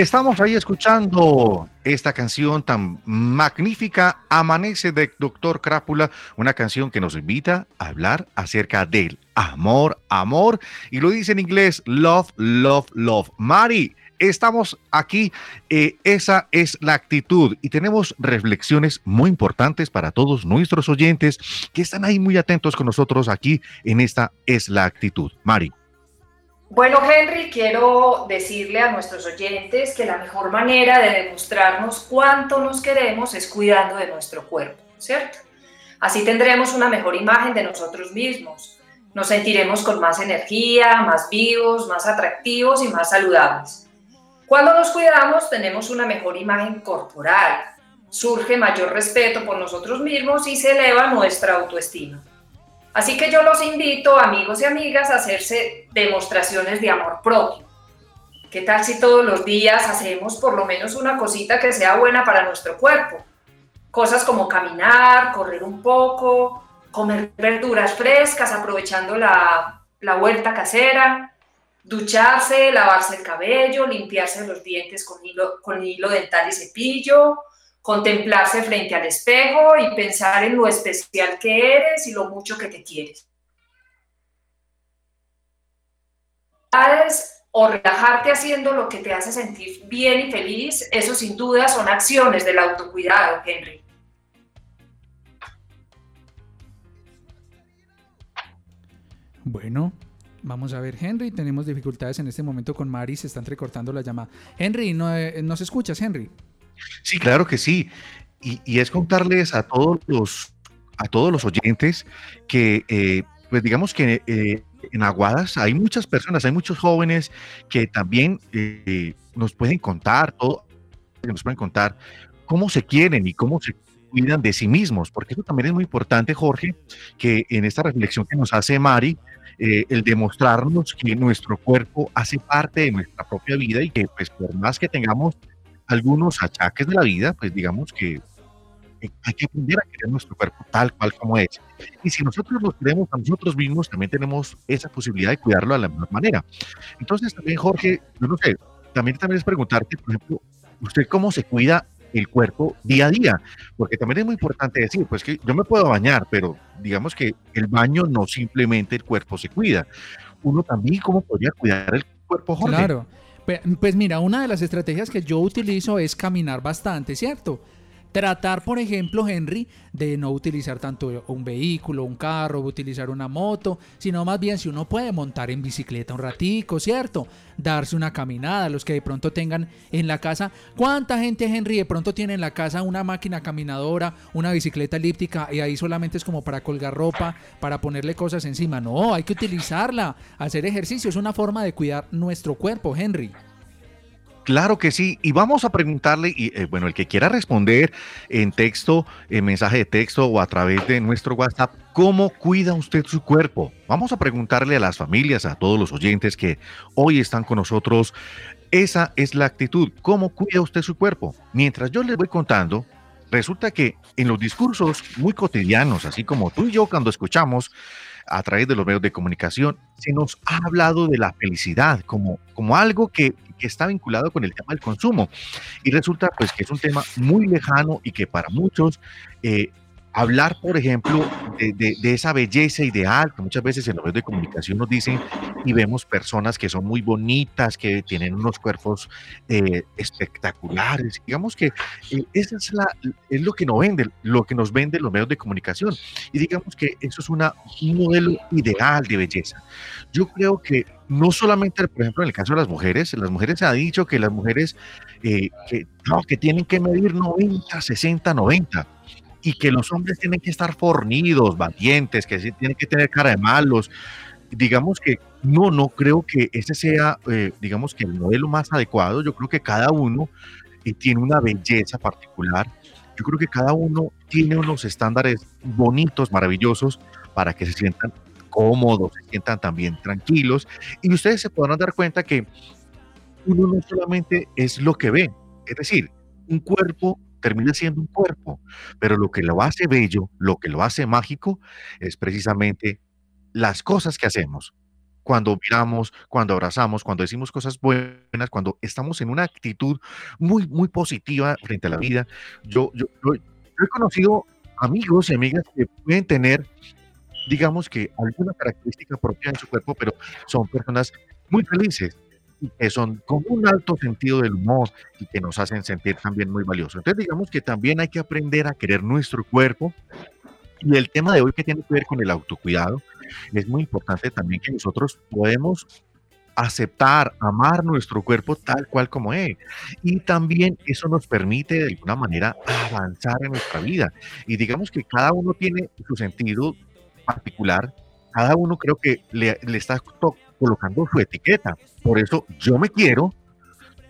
Estamos ahí escuchando esta canción tan magnífica, Amanece de Doctor Crápula, una canción que nos invita a hablar acerca del amor, amor, y lo dice en inglés, love, love, love. Mari, Estamos aquí, eh, esa es la actitud y tenemos reflexiones muy importantes para todos nuestros oyentes que están ahí muy atentos con nosotros aquí en esta es la actitud. Mari. Bueno, Henry, quiero decirle a nuestros oyentes que la mejor manera de demostrarnos cuánto nos queremos es cuidando de nuestro cuerpo, ¿cierto? Así tendremos una mejor imagen de nosotros mismos. Nos sentiremos con más energía, más vivos, más atractivos y más saludables. Cuando nos cuidamos tenemos una mejor imagen corporal, surge mayor respeto por nosotros mismos y se eleva nuestra autoestima. Así que yo los invito, amigos y amigas, a hacerse demostraciones de amor propio. ¿Qué tal si todos los días hacemos por lo menos una cosita que sea buena para nuestro cuerpo? Cosas como caminar, correr un poco, comer verduras frescas aprovechando la, la huerta casera, ducharse, lavarse el cabello, limpiarse los dientes con hilo, con hilo dental y cepillo, contemplarse frente al espejo y pensar en lo especial que eres y lo mucho que te quieres. O relajarte haciendo lo que te hace sentir bien y feliz, eso sin duda son acciones del autocuidado, Henry. Bueno, vamos a ver, Henry. Tenemos dificultades en este momento con Mari, se está entrecortando la llamada. Henry, ¿no, eh, ¿nos escuchas, Henry? Sí, claro que sí. Y, es contarles a todos los, a todos los oyentes que, eh, pues digamos que eh, en Aguadas hay muchas personas, hay muchos jóvenes que también eh, nos pueden contar, todo, nos pueden contar cómo se quieren y cómo se cuidan de sí mismos, porque eso también es muy importante, Jorge, que en esta reflexión que nos hace Mari, el demostrarnos que nuestro cuerpo hace parte de nuestra propia vida y que pues por más que tengamos algunos achaques de la vida, pues digamos que eh, hay que aprender a querer nuestro cuerpo tal cual como es. Y si nosotros lo queremos a nosotros mismos, también tenemos esa posibilidad de cuidarlo de la misma manera. Entonces también, Jorge, yo no sé, también, también es preguntarte, por ejemplo, ¿usted cómo se cuida el cuerpo día a día? Porque también es muy importante decir, pues que yo me puedo bañar, pero digamos que el baño no simplemente el cuerpo se cuida. Uno también, ¿cómo podría cuidar el cuerpo, Jorge? Claro. Pues mira, una de las estrategias que yo utilizo es caminar bastante, ¿cierto? Tratar, por ejemplo, Henry, de no utilizar tanto un vehículo, un carro, utilizar una moto, sino más bien si uno puede montar en bicicleta un ratico, ¿cierto? Darse una caminada, los que de pronto tengan en la casa. ¿Cuánta gente, Henry, de pronto tiene en la casa una máquina caminadora, una bicicleta elíptica y ahí solamente es como para colgar ropa, para ponerle cosas encima? No, hay que utilizarla. Hacer ejercicio es una forma de cuidar nuestro cuerpo, Henry. Claro que sí, y vamos a preguntarle, y eh, bueno, el que quiera responder en texto, en mensaje de texto o a través de nuestro WhatsApp, ¿cómo cuida usted su cuerpo? Vamos a preguntarle a las familias, a todos los oyentes que hoy están con nosotros, esa es la actitud, ¿cómo cuida usted su cuerpo? Mientras yo les voy contando, resulta que en los discursos muy cotidianos, así como tú y yo cuando escuchamos a través de los medios de comunicación, se nos ha hablado de la felicidad como, como algo que, que está vinculado con el tema del consumo. Y resulta pues que es un tema muy lejano y que para muchos eh, hablar, por ejemplo, de, de- de esa belleza ideal que muchas veces en los medios de comunicación nos dicen y vemos personas que son muy bonitas, que tienen unos cuerpos eh, espectaculares. Digamos que eh, esa es, la, es lo que nos vende, lo que nos vende los medios de comunicación. Y digamos que eso es una, un modelo ideal de belleza. Yo creo que no solamente, por ejemplo, en el caso de las mujeres, las mujeres se ha dicho que las mujeres eh, que, no, que tienen que medir 90, 60, 90 y que los hombres tienen que estar fornidos, valientes, que tienen que tener cara de malos. Digamos que no, no creo que ese sea, eh, digamos que el modelo más adecuado. Yo creo que cada uno eh, tiene una belleza particular. Yo creo que cada uno tiene unos estándares bonitos, maravillosos, para que se sientan cómodos, se sientan también tranquilos. Y ustedes se podrán dar cuenta que uno no solamente es lo que ve, es decir, un cuerpo termina siendo un cuerpo, pero lo que lo hace bello, lo que lo hace mágico, es precisamente las cosas que hacemos. Cuando miramos, cuando abrazamos, cuando decimos cosas buenas, cuando estamos en una actitud muy, muy positiva frente a la vida. Yo, yo, yo- yo he conocido amigos y amigas que pueden tener, digamos que alguna característica propia en su cuerpo, pero son personas muy felices. Y que son con un alto sentido del humor y que nos hacen sentir también muy valiosos. Entonces digamos que también hay que aprender a querer nuestro cuerpo y el tema de hoy que tiene que ver con el autocuidado, es muy importante también que nosotros podemos aceptar, amar nuestro cuerpo tal cual como es. Y también eso nos permite de alguna manera avanzar en nuestra vida. Y digamos que cada uno tiene su sentido particular, cada uno creo que le, le está to- colocando su etiqueta. Por eso yo me quiero,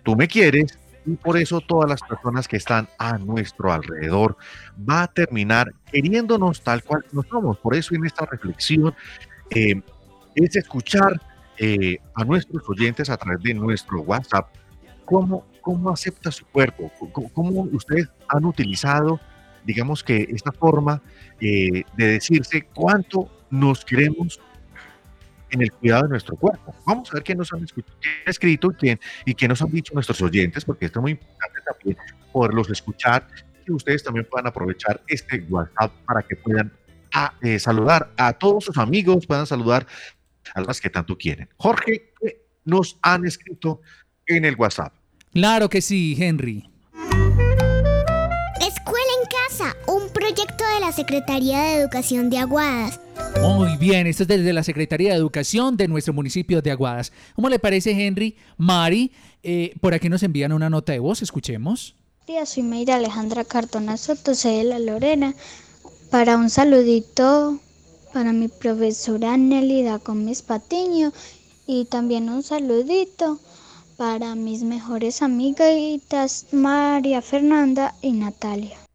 tú me quieres, y por eso todas las personas que están a nuestro alrededor va a terminar queriéndonos tal cual nos somos. Por eso en esta reflexión eh, es escuchar eh, a nuestros oyentes a través de nuestro WhatsApp cómo, cómo acepta su cuerpo, cómo, cómo ustedes han utilizado, digamos que esta forma eh, de decirse cuánto nos queremos en el cuidado de nuestro cuerpo. Vamos a ver qué nos han qué ha escrito y quién, y qué nos han dicho nuestros oyentes, porque esto es muy importante también poderlos escuchar y ustedes también puedan aprovechar este WhatsApp para que puedan a, eh, saludar a todos sus amigos, puedan saludar a las que tanto quieren. Jorge, ¿qué nos han escrito en el WhatsApp? Claro que sí, Henry. La Secretaría de Educación de Aguadas. Muy bien, esto es desde la Secretaría de Educación de nuestro municipio de Aguadas. ¿Cómo le parece, Henry? Mari, eh, por aquí nos envían una nota de voz, escuchemos. Día, soy Mayra Alejandra Cartona Soto, soy de la Lorena. Para un saludito para mi profesora Nélida Gómez Patiño y también un saludito para mis mejores amiguitas María Fernanda y Natalia.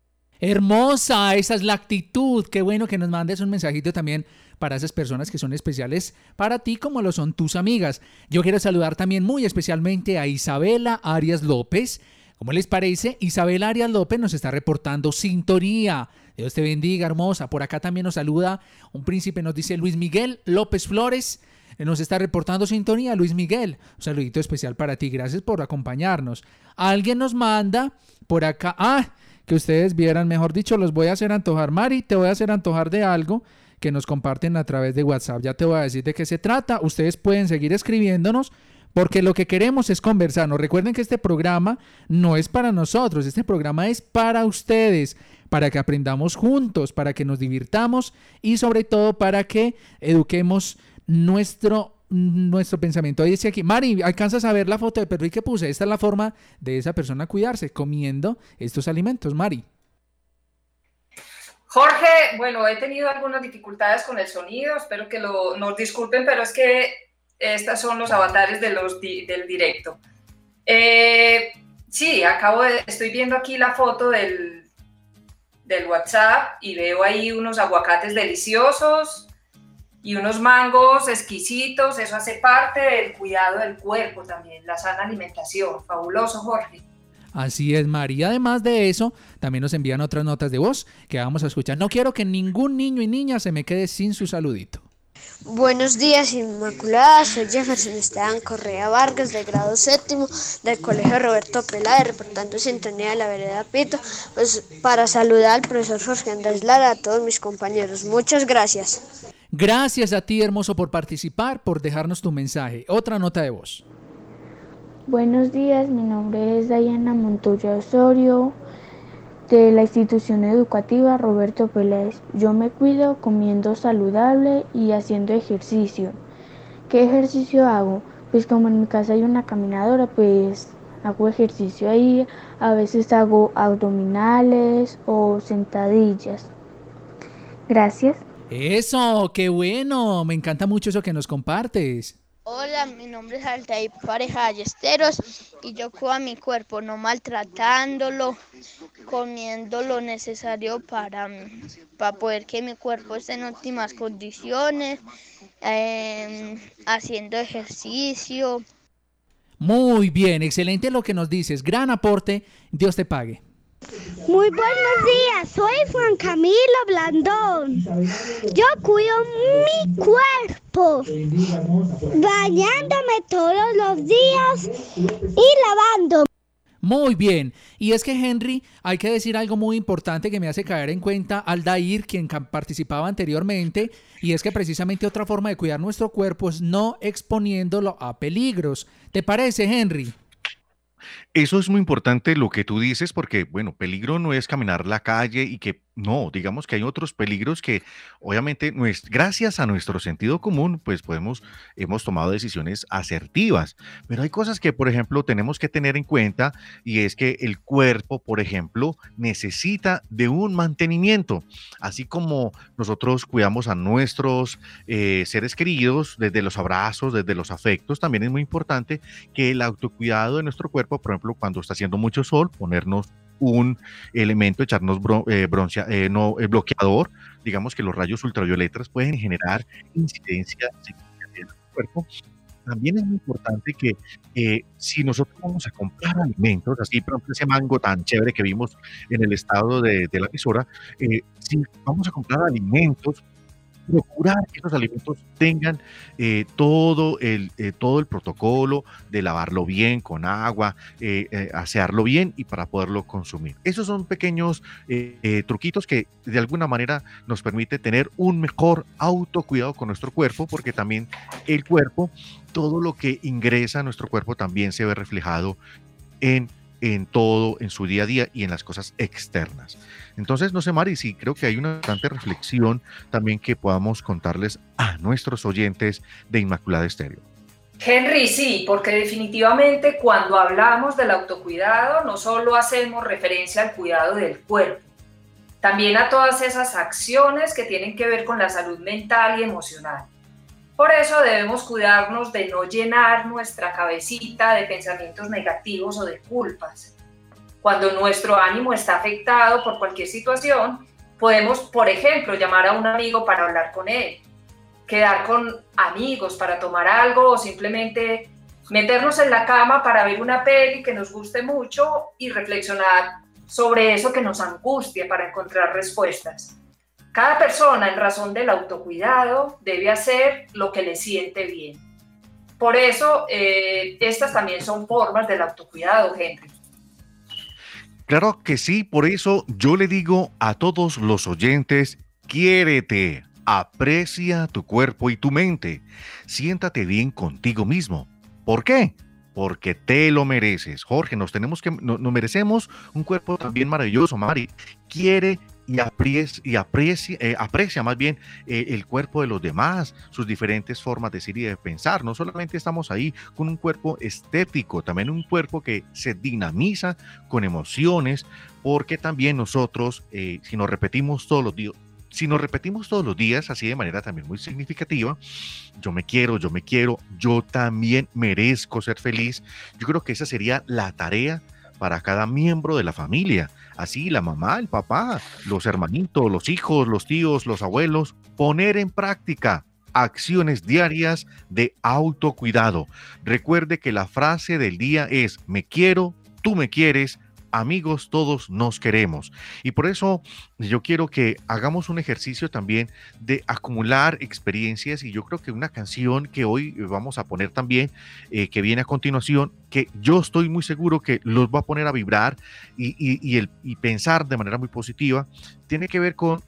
Hermosa, esa es la actitud. Qué bueno que nos mandes un mensajito también para esas personas que son especiales para ti como lo son tus amigas. Yo quiero saludar también muy especialmente a Isabela Arias López. ¿Cómo les parece? Isabela Arias López nos está reportando sintonía. Dios te bendiga, hermosa. Por acá también nos saluda un príncipe, nos dice Luis Miguel López Flores. Nos está reportando sintonía, Luis Miguel. Un saludito especial para ti. Gracias por acompañarnos. Alguien nos manda por acá. Ah, que ustedes vieran, mejor dicho, los voy a hacer antojar. Mari, te voy a hacer antojar de algo que nos comparten a través de WhatsApp. Ya te voy a decir de qué se trata. Ustedes pueden seguir escribiéndonos porque lo que queremos es conversarnos. Recuerden que este programa no es para nosotros, este programa es para ustedes, para que aprendamos juntos, para que nos divirtamos y sobre todo para que eduquemos nuestro nuestro pensamiento. Ahí dice aquí, Mari, ¿alcanzas a ver la foto de Perry que puse? Esta es la forma de esa persona cuidarse, comiendo estos alimentos, Mari. Jorge, bueno, he tenido algunas dificultades con el sonido, espero que lo, nos disculpen, pero es que estos son los avatares de los del directo. Eh, sí, acabo de, estoy viendo aquí la foto del, del WhatsApp y veo ahí unos aguacates deliciosos y unos mangos exquisitos, eso hace parte del cuidado del cuerpo también, la sana alimentación, fabuloso Jorge. Así es, María. Además de eso, también nos envían otras notas de voz que vamos a escuchar. No quiero que ningún niño y niña se me quede sin su saludito. Buenos días, Inmaculada. Soy Jefferson Esteban Correa Vargas, de grado séptimo del Colegio Roberto Peláez, reportando sintonía de la vereda Pito, pues para saludar al profesor Jorge Andrés Lara, a todos mis compañeros. Muchas gracias. Gracias a ti, hermoso, por participar, por dejarnos tu mensaje. Otra nota de voz. Buenos días, mi nombre es Dayana Montoya Osorio de la institución educativa Roberto Peláez. Yo me cuido comiendo saludable y haciendo ejercicio. ¿Qué ejercicio hago? Pues como en mi casa hay una caminadora, pues hago ejercicio ahí. A veces hago abdominales o sentadillas. Gracias. Eso, qué bueno. Me encanta mucho eso que nos compartes. Hola, mi nombre es Altair Pareja Ballesteros y yo cuido a mi cuerpo, no maltratándolo, comiendo lo necesario para, para poder que mi cuerpo esté en óptimas condiciones, eh, haciendo ejercicio. Muy bien, excelente lo que nos dices. Gran aporte. Dios te pague. Muy buenos días, soy Juan Camilo Blandón. Yo cuido mi cuerpo, bañándome todos los días y lavando. Muy bien. Y es que Henry, hay que decir algo muy importante que me hace caer en cuenta Aldair, quien participaba anteriormente, y es que precisamente otra forma de cuidar nuestro cuerpo es no exponiéndolo a peligros. ¿Te parece, Henry? Eso es muy importante lo que tú dices porque, bueno, peligro no es caminar la calle y que no, digamos que hay otros peligros que obviamente gracias a nuestro sentido común, pues podemos, hemos tomado decisiones asertivas, pero hay cosas que, por ejemplo, tenemos que tener en cuenta y es que el cuerpo, por ejemplo, necesita de un mantenimiento, así como nosotros cuidamos a nuestros eh, seres queridos desde los abrazos, desde los afectos, también es muy importante que el autocuidado de nuestro cuerpo, por ejemplo, cuando está haciendo mucho sol, ponernos un elemento, echarnos bro- eh, eh, no, eh, bloqueador, digamos que los rayos ultravioletas pueden generar incidencia en el cuerpo. También es muy importante que eh, si nosotros vamos a comprar alimentos, así por ejemplo ese mango tan chévere que vimos en el estado de, de la emisora, eh, si vamos a comprar alimentos, procurar que esos alimentos tengan eh, todo, el, eh, todo el protocolo de lavarlo bien con agua, eh, asearlo bien y para poderlo consumir. Esos son pequeños truquitos que de alguna manera nos permite tener un mejor autocuidado con nuestro cuerpo, porque también el cuerpo, todo lo que ingresa a nuestro cuerpo también se ve reflejado en en todo, en su día a día y en las cosas externas. Entonces, no sé, Mari, sí creo que hay una bastante reflexión también que podamos contarles a nuestros oyentes de Inmaculada Estéreo. Henry, sí, porque definitivamente cuando hablamos del autocuidado no solo hacemos referencia al cuidado del cuerpo, también a todas esas acciones que tienen que ver con la salud mental y emocional. Por eso debemos cuidarnos de no llenar nuestra cabecita de pensamientos negativos o de culpas. Cuando nuestro ánimo está afectado por cualquier situación, podemos, por ejemplo, llamar a un amigo para hablar con él, quedar con amigos para tomar algo o simplemente meternos en la cama para ver una peli que nos guste mucho y reflexionar sobre eso que nos angustia para encontrar respuestas. Cada persona en razón del autocuidado debe hacer lo que le siente bien. Por eso, eh, estas también son formas del autocuidado, Henry. Claro que sí, por eso yo le digo a todos los oyentes, quiérete, aprecia tu cuerpo y tu mente, siéntate bien contigo mismo. ¿Por qué? Porque te lo mereces. Jorge, nos tenemos que, no- nos merecemos un cuerpo también maravilloso, Mari. Quiere y aprecia, y aprecia, eh, aprecia más bien eh, el cuerpo de los demás, sus diferentes formas de ser y de pensar. No solamente estamos ahí con un cuerpo estético, también un cuerpo que se dinamiza con emociones, porque también nosotros, eh, si nos repetimos todos los días, si nos repetimos todos los días, así de manera también muy significativa, yo me quiero, yo me quiero, yo también merezco ser feliz, yo creo que esa sería la tarea para cada miembro de la familia. Así la mamá, el papá, los hermanitos, los hijos, los tíos, los abuelos, poner en práctica acciones diarias de autocuidado. Recuerde que la frase del día es, me quiero, tú me quieres, amigos, todos nos queremos. Y por eso yo quiero que hagamos un ejercicio también de acumular experiencias y yo creo que una canción que hoy vamos a poner también, eh, que viene a continuación, que yo estoy muy seguro que los va a poner a vibrar y, y- el, y pensar de manera muy positiva, tiene que ver con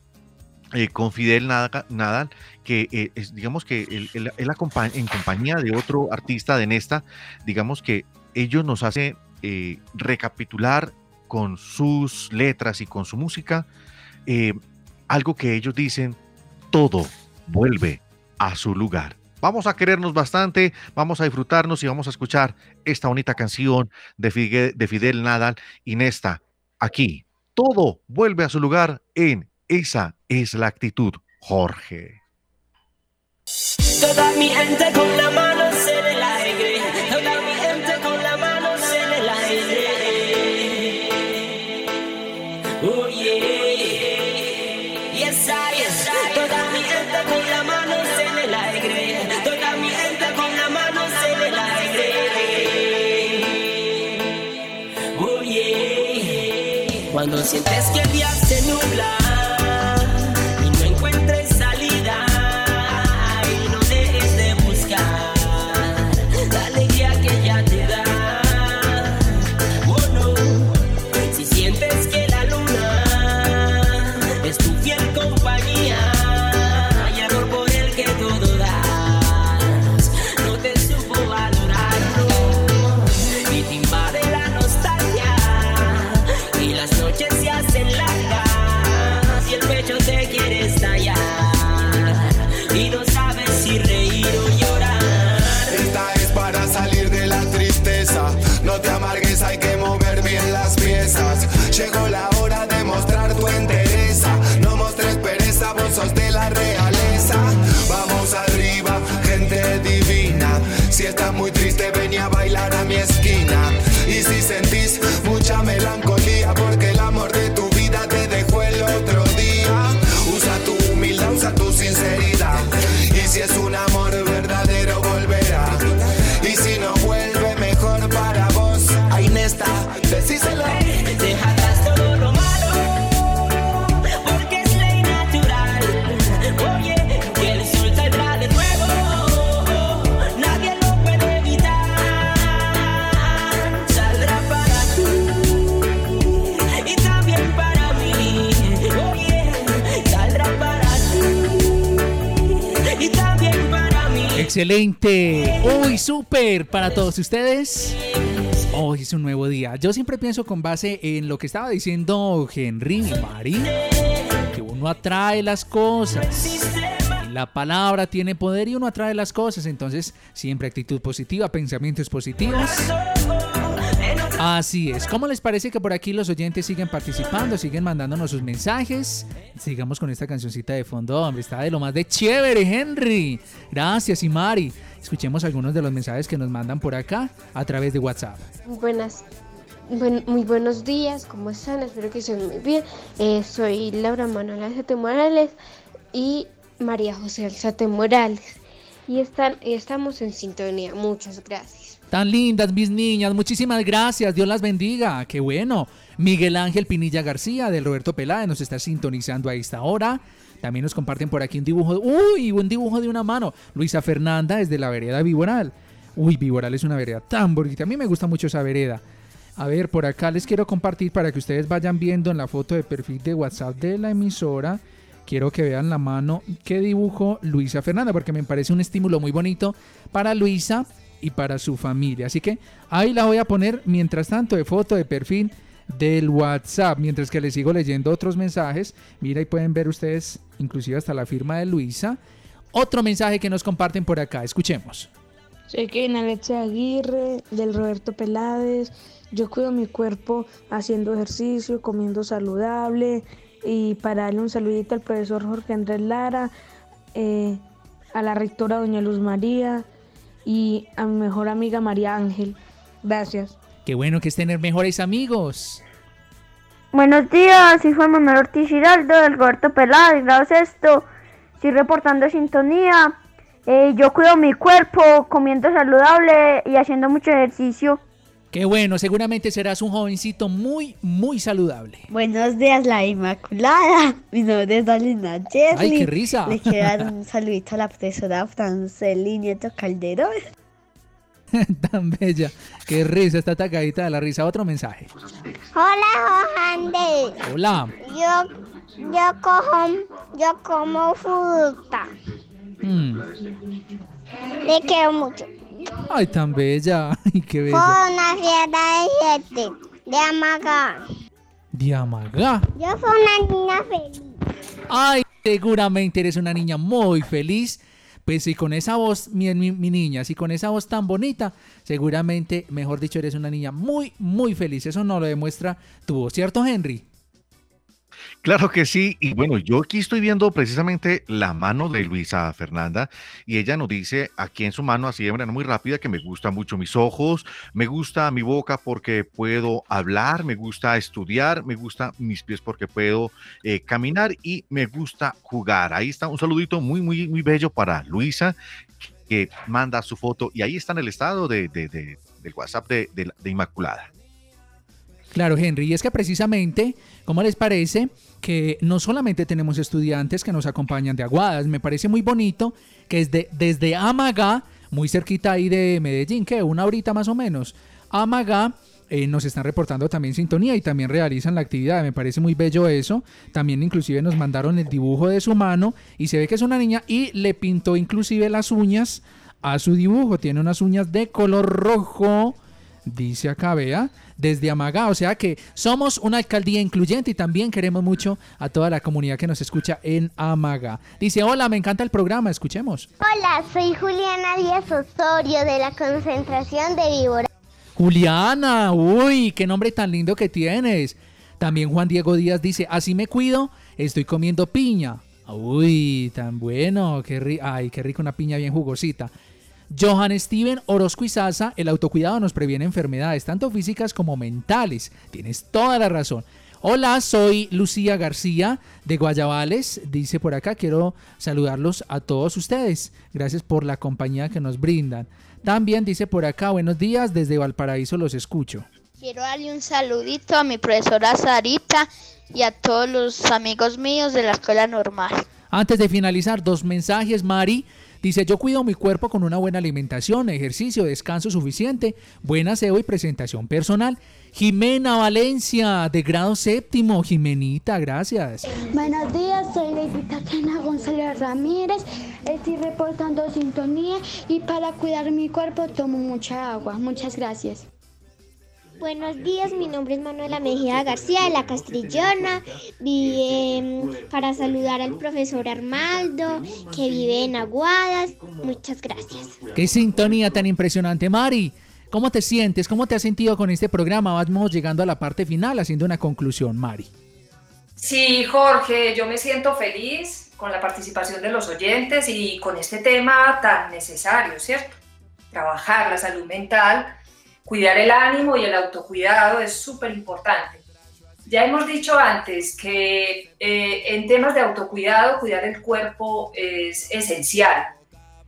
eh, con Fidel Nada- Nadal, que eh, es, digamos que él, él- él acompa- en compañía de otro artista de Nesta, digamos que ellos nos hacen eh, recapitular con sus letras y con su música eh, algo que ellos dicen, todo vuelve a su lugar. Vamos a querernos bastante, vamos a disfrutarnos y vamos a escuchar esta bonita canción de, Figue- de Fidel Nadal aquí. Todo vuelve a su lugar en Esa es la actitud, Jorge. Toda mi gente con la mano Cuando sientes que el día se nubla Excelente. Uy, súper para todos ustedes. Hoy es un nuevo día. Yo siempre pienso con base en lo que estaba diciendo Henry y Mari, que uno atrae las cosas. La palabra tiene poder y uno atrae las cosas. Entonces, siempre actitud positiva, pensamientos positivos. Así es. ¿Cómo les parece que por aquí los oyentes siguen participando, siguen mandándonos sus mensajes? Sigamos con esta cancioncita de fondo, hombre. Está de lo más de chévere, Henry. Gracias, y Mari. Escuchemos algunos de los mensajes que nos mandan por acá a través de WhatsApp. Buenas, buen- muy buenos días, ¿cómo están? Espero que estén muy bien. Eh, soy Laura Manuel Alzate Morales y María José Alzate Morales. Y, están, y estamos en sintonía. Muchas gracias. Tan lindas mis niñas, muchísimas gracias, Dios las bendiga, qué bueno. Miguel Ángel Pinilla García del Roberto Peláez nos está sintonizando a esta hora. También nos comparten por aquí un dibujo, uy, un dibujo de una mano. Luisa Fernanda desde la vereda Viboral. Uy, Viboral es una vereda tan bonita, a mí me gusta mucho esa vereda. A ver, por acá les quiero compartir para que ustedes vayan viendo en la foto de perfil de WhatsApp de la emisora. Quiero que vean la mano que dibujó Luisa Fernanda, porque me parece un estímulo muy bonito para Luisa y para su familia. Así que ahí la voy a poner mientras tanto de foto de perfil del WhatsApp, mientras que les sigo leyendo otros mensajes. Mira, y pueden ver ustedes inclusive hasta la firma de Luisa. Otro mensaje que nos comparten por acá, escuchemos. Soy Kevin Alexia Aguirre, del Roberto Peláez. Yo cuido mi cuerpo haciendo ejercicio, comiendo saludable. Y para darle un saludito al profesor Jorge Andrés Lara, eh, a la rectora doña Luz María y a mi mejor amiga María Ángel. Gracias. Qué bueno que es tener mejores amigos. Buenos días, soy Juan Manuel Ortiz Giraldo del Roberto Peláez, grado sexto. Estoy reportando sintonía. Eh, yo cuido mi cuerpo, comiendo saludable y haciendo mucho ejercicio. Qué bueno, seguramente serás un jovencito muy, muy saludable. Buenos días, la Inmaculada. Mi nombre es Dolina Jesly. Ay, qué risa. Le quiero dar un saludito a la profesora Franceli Nieto Calderón. Tan bella. Qué risa, está atacadita de la risa. Otro mensaje. Hola, Johandes. Hola. Yo, yo cojo, yo como fruta. Mm. Le quiero mucho. Ay, tan bella. Ay, qué Fue bella. una fiesta de siete, de Amagá. Diamagá. Yo soy una niña feliz. Ay, seguramente eres una niña muy feliz. Pues si con esa voz, mi, mi- mi niña, si con esa voz tan bonita, seguramente, mejor dicho, eres una niña muy, muy feliz. Eso no lo demuestra tu voz, ¿cierto, Henry? Claro que sí, y bueno, yo aquí estoy viendo precisamente la mano de Luisa Fernanda y ella nos dice aquí en su mano, así de manera muy rápida, que me gustan mucho mis ojos, me gusta mi boca porque puedo hablar, me gusta estudiar, me gusta mis pies porque puedo eh, caminar y me gusta jugar. Ahí está un saludito muy, muy, muy bello para Luisa que manda su foto y ahí está en el estado de, de- de- del WhatsApp de- de la- de Inmaculada. Claro, Henry, y es que precisamente, ¿cómo les parece? Que no solamente tenemos estudiantes que nos acompañan de Aguadas, me parece muy bonito que desde, desde muy cerquita ahí de Medellín, que una horita más o menos, Amagá eh, nos están reportando también sintonía y también realizan la actividad, me parece muy bello eso, también inclusive nos mandaron el dibujo de su mano y se ve que es una niña y le pintó inclusive las uñas a su dibujo, tiene unas uñas de color rojo, dice acá, vea, desde Amagá. O sea que somos una alcaldía incluyente y también queremos mucho a toda la comunidad que nos escucha en Amagá. Dice, hola, me encanta el programa, escuchemos. Hola, soy Juliana Díaz Osorio de la concentración de Víbora. Juliana, uy, qué nombre tan lindo que tienes. También Juan Diego Díaz dice, así me cuido, estoy comiendo piña. Uy, tan bueno, qué ri- ay, qué rico una piña bien jugosita. Johan Steven Orozco y Sasa, el autocuidado nos previene enfermedades, tanto físicas como mentales. Tienes toda la razón. Hola, soy Lucía García de Guayabales. Dice por acá, quiero saludarlos a todos ustedes. Gracias por la compañía que nos brindan. También dice por acá, buenos días, desde Valparaíso los escucho. Quiero darle un saludito a mi profesora Sarita y a todos los amigos míos de la escuela normal. Antes de finalizar, dos mensajes, Mari. Dice, yo cuido mi cuerpo con una buena alimentación, ejercicio, descanso suficiente, buen aseo y presentación personal. Jimena Valencia, de grado séptimo. Jimenita, gracias. Buenos días, soy Lady Tatiana González Ramírez estoy reportando sintonía y para cuidar mi cuerpo tomo mucha agua. Muchas gracias. Buenos días, mi nombre es Manuela Mejía García de la Castrillona. Vive para saludar al profesor Armaldo, que vive en Aguadas. Muchas gracias. Qué sintonía tan impresionante, Mari. ¿Cómo te sientes? ¿Cómo te has sentido con este programa? Vamos llegando a la parte final, haciendo una conclusión, Mari. Sí, Jorge, yo me siento feliz con la participación de los oyentes y con este tema tan necesario, ¿cierto? Trabajar la salud mental cuidar el ánimo y el autocuidado es súper importante. Ya hemos dicho antes que eh, en temas de autocuidado, cuidar el cuerpo es esencial.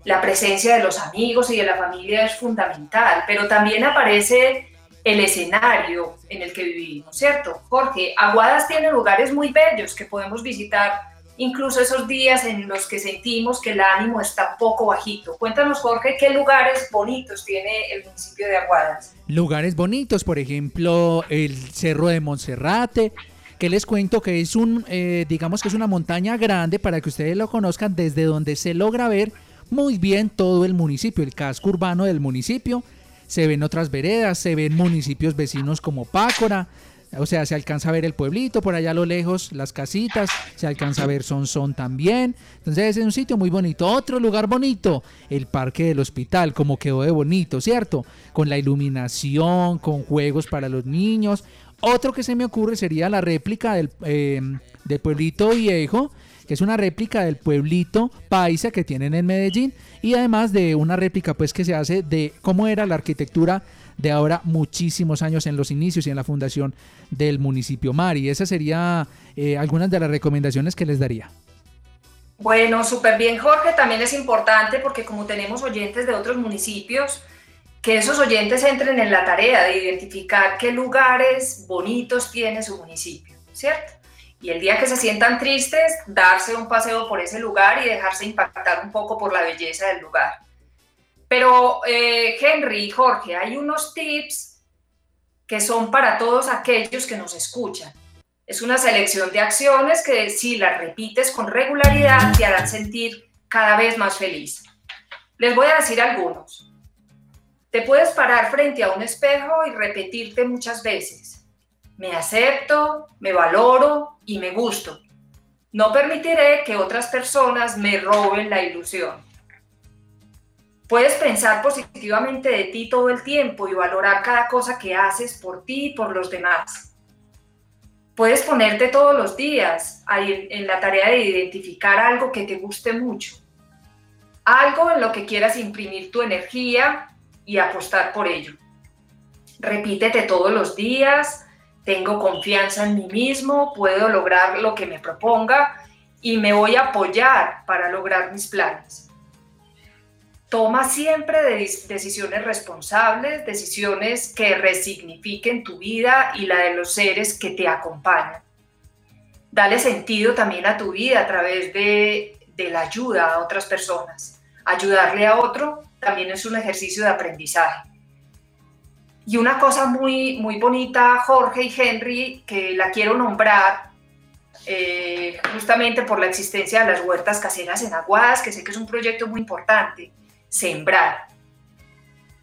La presencia de los amigos y de la familia es fundamental, pero también aparece el escenario en el que vivimos, ¿cierto? Porque Aguadas tiene lugares muy bellos que podemos visitar incluso esos días en los que sentimos que el ánimo está poco bajito. Cuéntanos, Jorge, qué lugares bonitos tiene el municipio de Aguadas. Lugares bonitos, por ejemplo, el Cerro de Monserrate, que les cuento que es un, eh, digamos que es una montaña grande para que ustedes lo conozcan, desde donde se logra ver muy bien todo el municipio, el casco urbano del municipio. Se ven otras veredas, se ven municipios vecinos como Pácora, o sea, se alcanza a ver el pueblito, por allá a lo lejos, las casitas, se alcanza a ver Son también. Entonces es un sitio muy bonito. Otro lugar bonito, el parque del hospital, como quedó de bonito, ¿cierto? Con la iluminación, con juegos para los niños. Otro que se me ocurre sería la réplica del, eh, del pueblito viejo, que es una réplica del pueblito paisa que tienen en Medellín y además de una réplica pues que se hace de cómo era la arquitectura de ahora muchísimos años en los inicios y en la fundación del municipio Mari. Esas serían eh, algunas de las recomendaciones que les daría. Bueno, súper bien Jorge, también es importante porque como tenemos oyentes de otros municipios, que esos oyentes entren en la tarea de identificar qué lugares bonitos tiene su municipio, ¿cierto? Y el día que se sientan tristes, darse un paseo por ese lugar y dejarse impactar un poco por la belleza del lugar. Pero eh, Henry y Jorge, hay unos tips que son para todos aquellos que nos escuchan. Es una selección de acciones que si las repites con regularidad te harán sentir cada vez más feliz. Les voy a decir algunos. Te puedes parar frente a un espejo y repetirte muchas veces. Me acepto, me valoro y me gusto. No permitiré que otras personas me roben la ilusión. Puedes pensar positivamente de ti todo el tiempo y valorar cada cosa que haces por ti y por los demás. Puedes ponerte todos los días en la tarea de identificar algo que te guste mucho, algo en lo que quieras imprimir tu energía y apostar por ello. Repítete todos los días, tengo confianza en mí mismo, puedo lograr lo que me proponga y me voy a apoyar para lograr mis planes. Toma siempre decisiones responsables, decisiones que resignifiquen tu vida y la de los seres que te acompañan. Dale sentido también a tu vida a través de, de la ayuda a otras personas. Ayudarle a otro también es un ejercicio de aprendizaje. Y una cosa muy, muy bonita, Jorge y Henry, que la quiero nombrar, eh, justamente por la existencia de las huertas caseras en Aguadas, que sé que es un proyecto muy importante sembrar.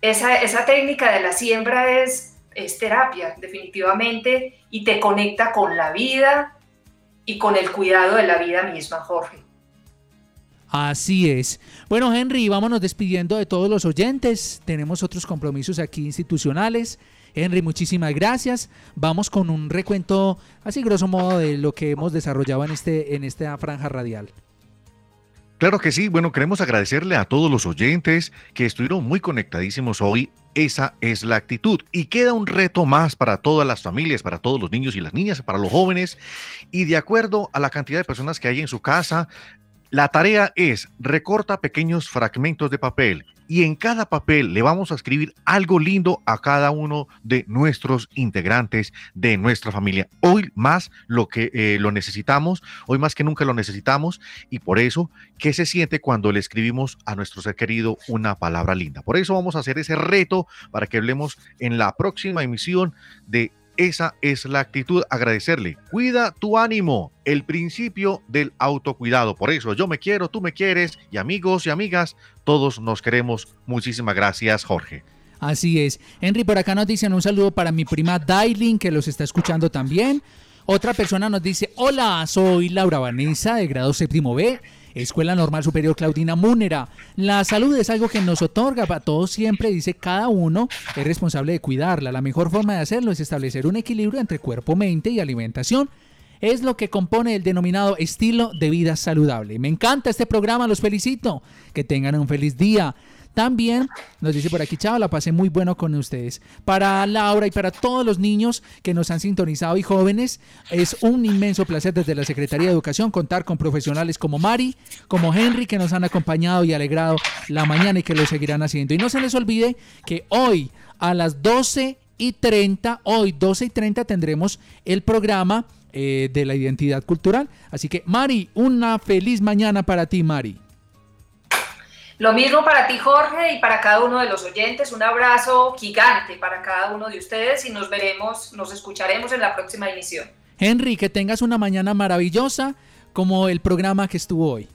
Esa, esa técnica de la siembra es, es terapia, definitivamente, y te conecta con la vida y con el cuidado de la vida misma, Jorge. Así es. Bueno, Henry, vámonos despidiendo de todos los oyentes. Tenemos otros compromisos aquí institucionales. Henry, muchísimas gracias. Vamos con un recuento, así grosso modo, de lo que hemos desarrollado en, este, en esta franja radial. Claro que sí, bueno, queremos agradecerle a todos los oyentes que estuvieron muy conectadísimos hoy. Esa es la actitud. Y queda un reto más para todas las familias, para todos los niños y las niñas, para los jóvenes. Y de acuerdo a la cantidad de personas que hay en su casa, la tarea es recorta pequeños fragmentos de papel y en cada papel le vamos a escribir algo lindo a cada uno de nuestros integrantes de nuestra familia. Hoy más lo que eh, lo necesitamos, hoy más que nunca lo necesitamos y por eso, ¿qué se siente cuando le escribimos a nuestro ser querido una palabra linda? Por eso vamos a hacer ese reto para que hablemos en la próxima emisión de Esa es la actitud, agradecerle. Cuida tu ánimo, el principio del autocuidado. Por eso yo me quiero, tú me quieres y amigos y amigas, todos nos queremos. Muchísimas gracias, Jorge. Así es. Henry, por acá nos dicen un saludo para mi prima Dailin, que los está escuchando también. Otra persona nos dice, hola, soy Laura Vanessa, de grado séptimo B, Escuela Normal Superior Claudina Múnera. La salud es algo que nos otorga para todos siempre, dice cada uno, es responsable de cuidarla. La mejor forma de hacerlo es establecer un equilibrio entre cuerpo, mente y alimentación. Es lo que compone el denominado estilo de vida saludable. Me encanta este programa, los felicito. Que tengan un feliz día. También nos dice por aquí, chao, la pasé muy bueno con ustedes. Para Laura y para todos los niños que nos han sintonizado y jóvenes, es un inmenso placer desde la Secretaría de Educación contar con profesionales como Mari, como Henry, que nos han acompañado y alegrado la mañana y que lo seguirán haciendo. Y no se les olvide que hoy a las 12 y 30, hoy 12 y 30 tendremos el programa eh, de la identidad cultural. Así que, Mari, una feliz mañana para ti, Mari. Lo mismo para ti, Jorge, y para cada uno de los oyentes. Un abrazo gigante para cada uno de ustedes y nos veremos, nos escucharemos en la próxima emisión. Henry, que tengas una mañana maravillosa como el programa que estuvo hoy.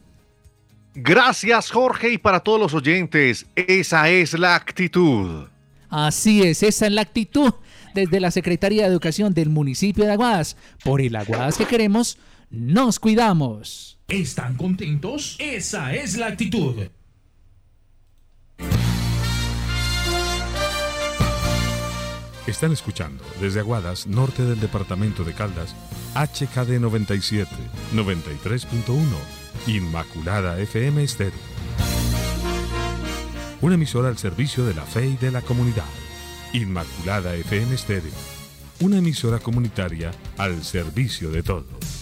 Gracias, Jorge, y para todos los oyentes, esa es la actitud. Así es, esa es la actitud desde la Secretaría de Educación del municipio de Aguadas. Por el Aguadas que queremos, nos cuidamos. ¿Están contentos? Esa es la actitud. Están escuchando desde Aguadas, norte del departamento de Caldas, HKD 97, 93.1, Inmaculada FM Estéreo. Una emisora al servicio de la fe y de la comunidad. Inmaculada FM Estéreo. Una emisora comunitaria al servicio de todos.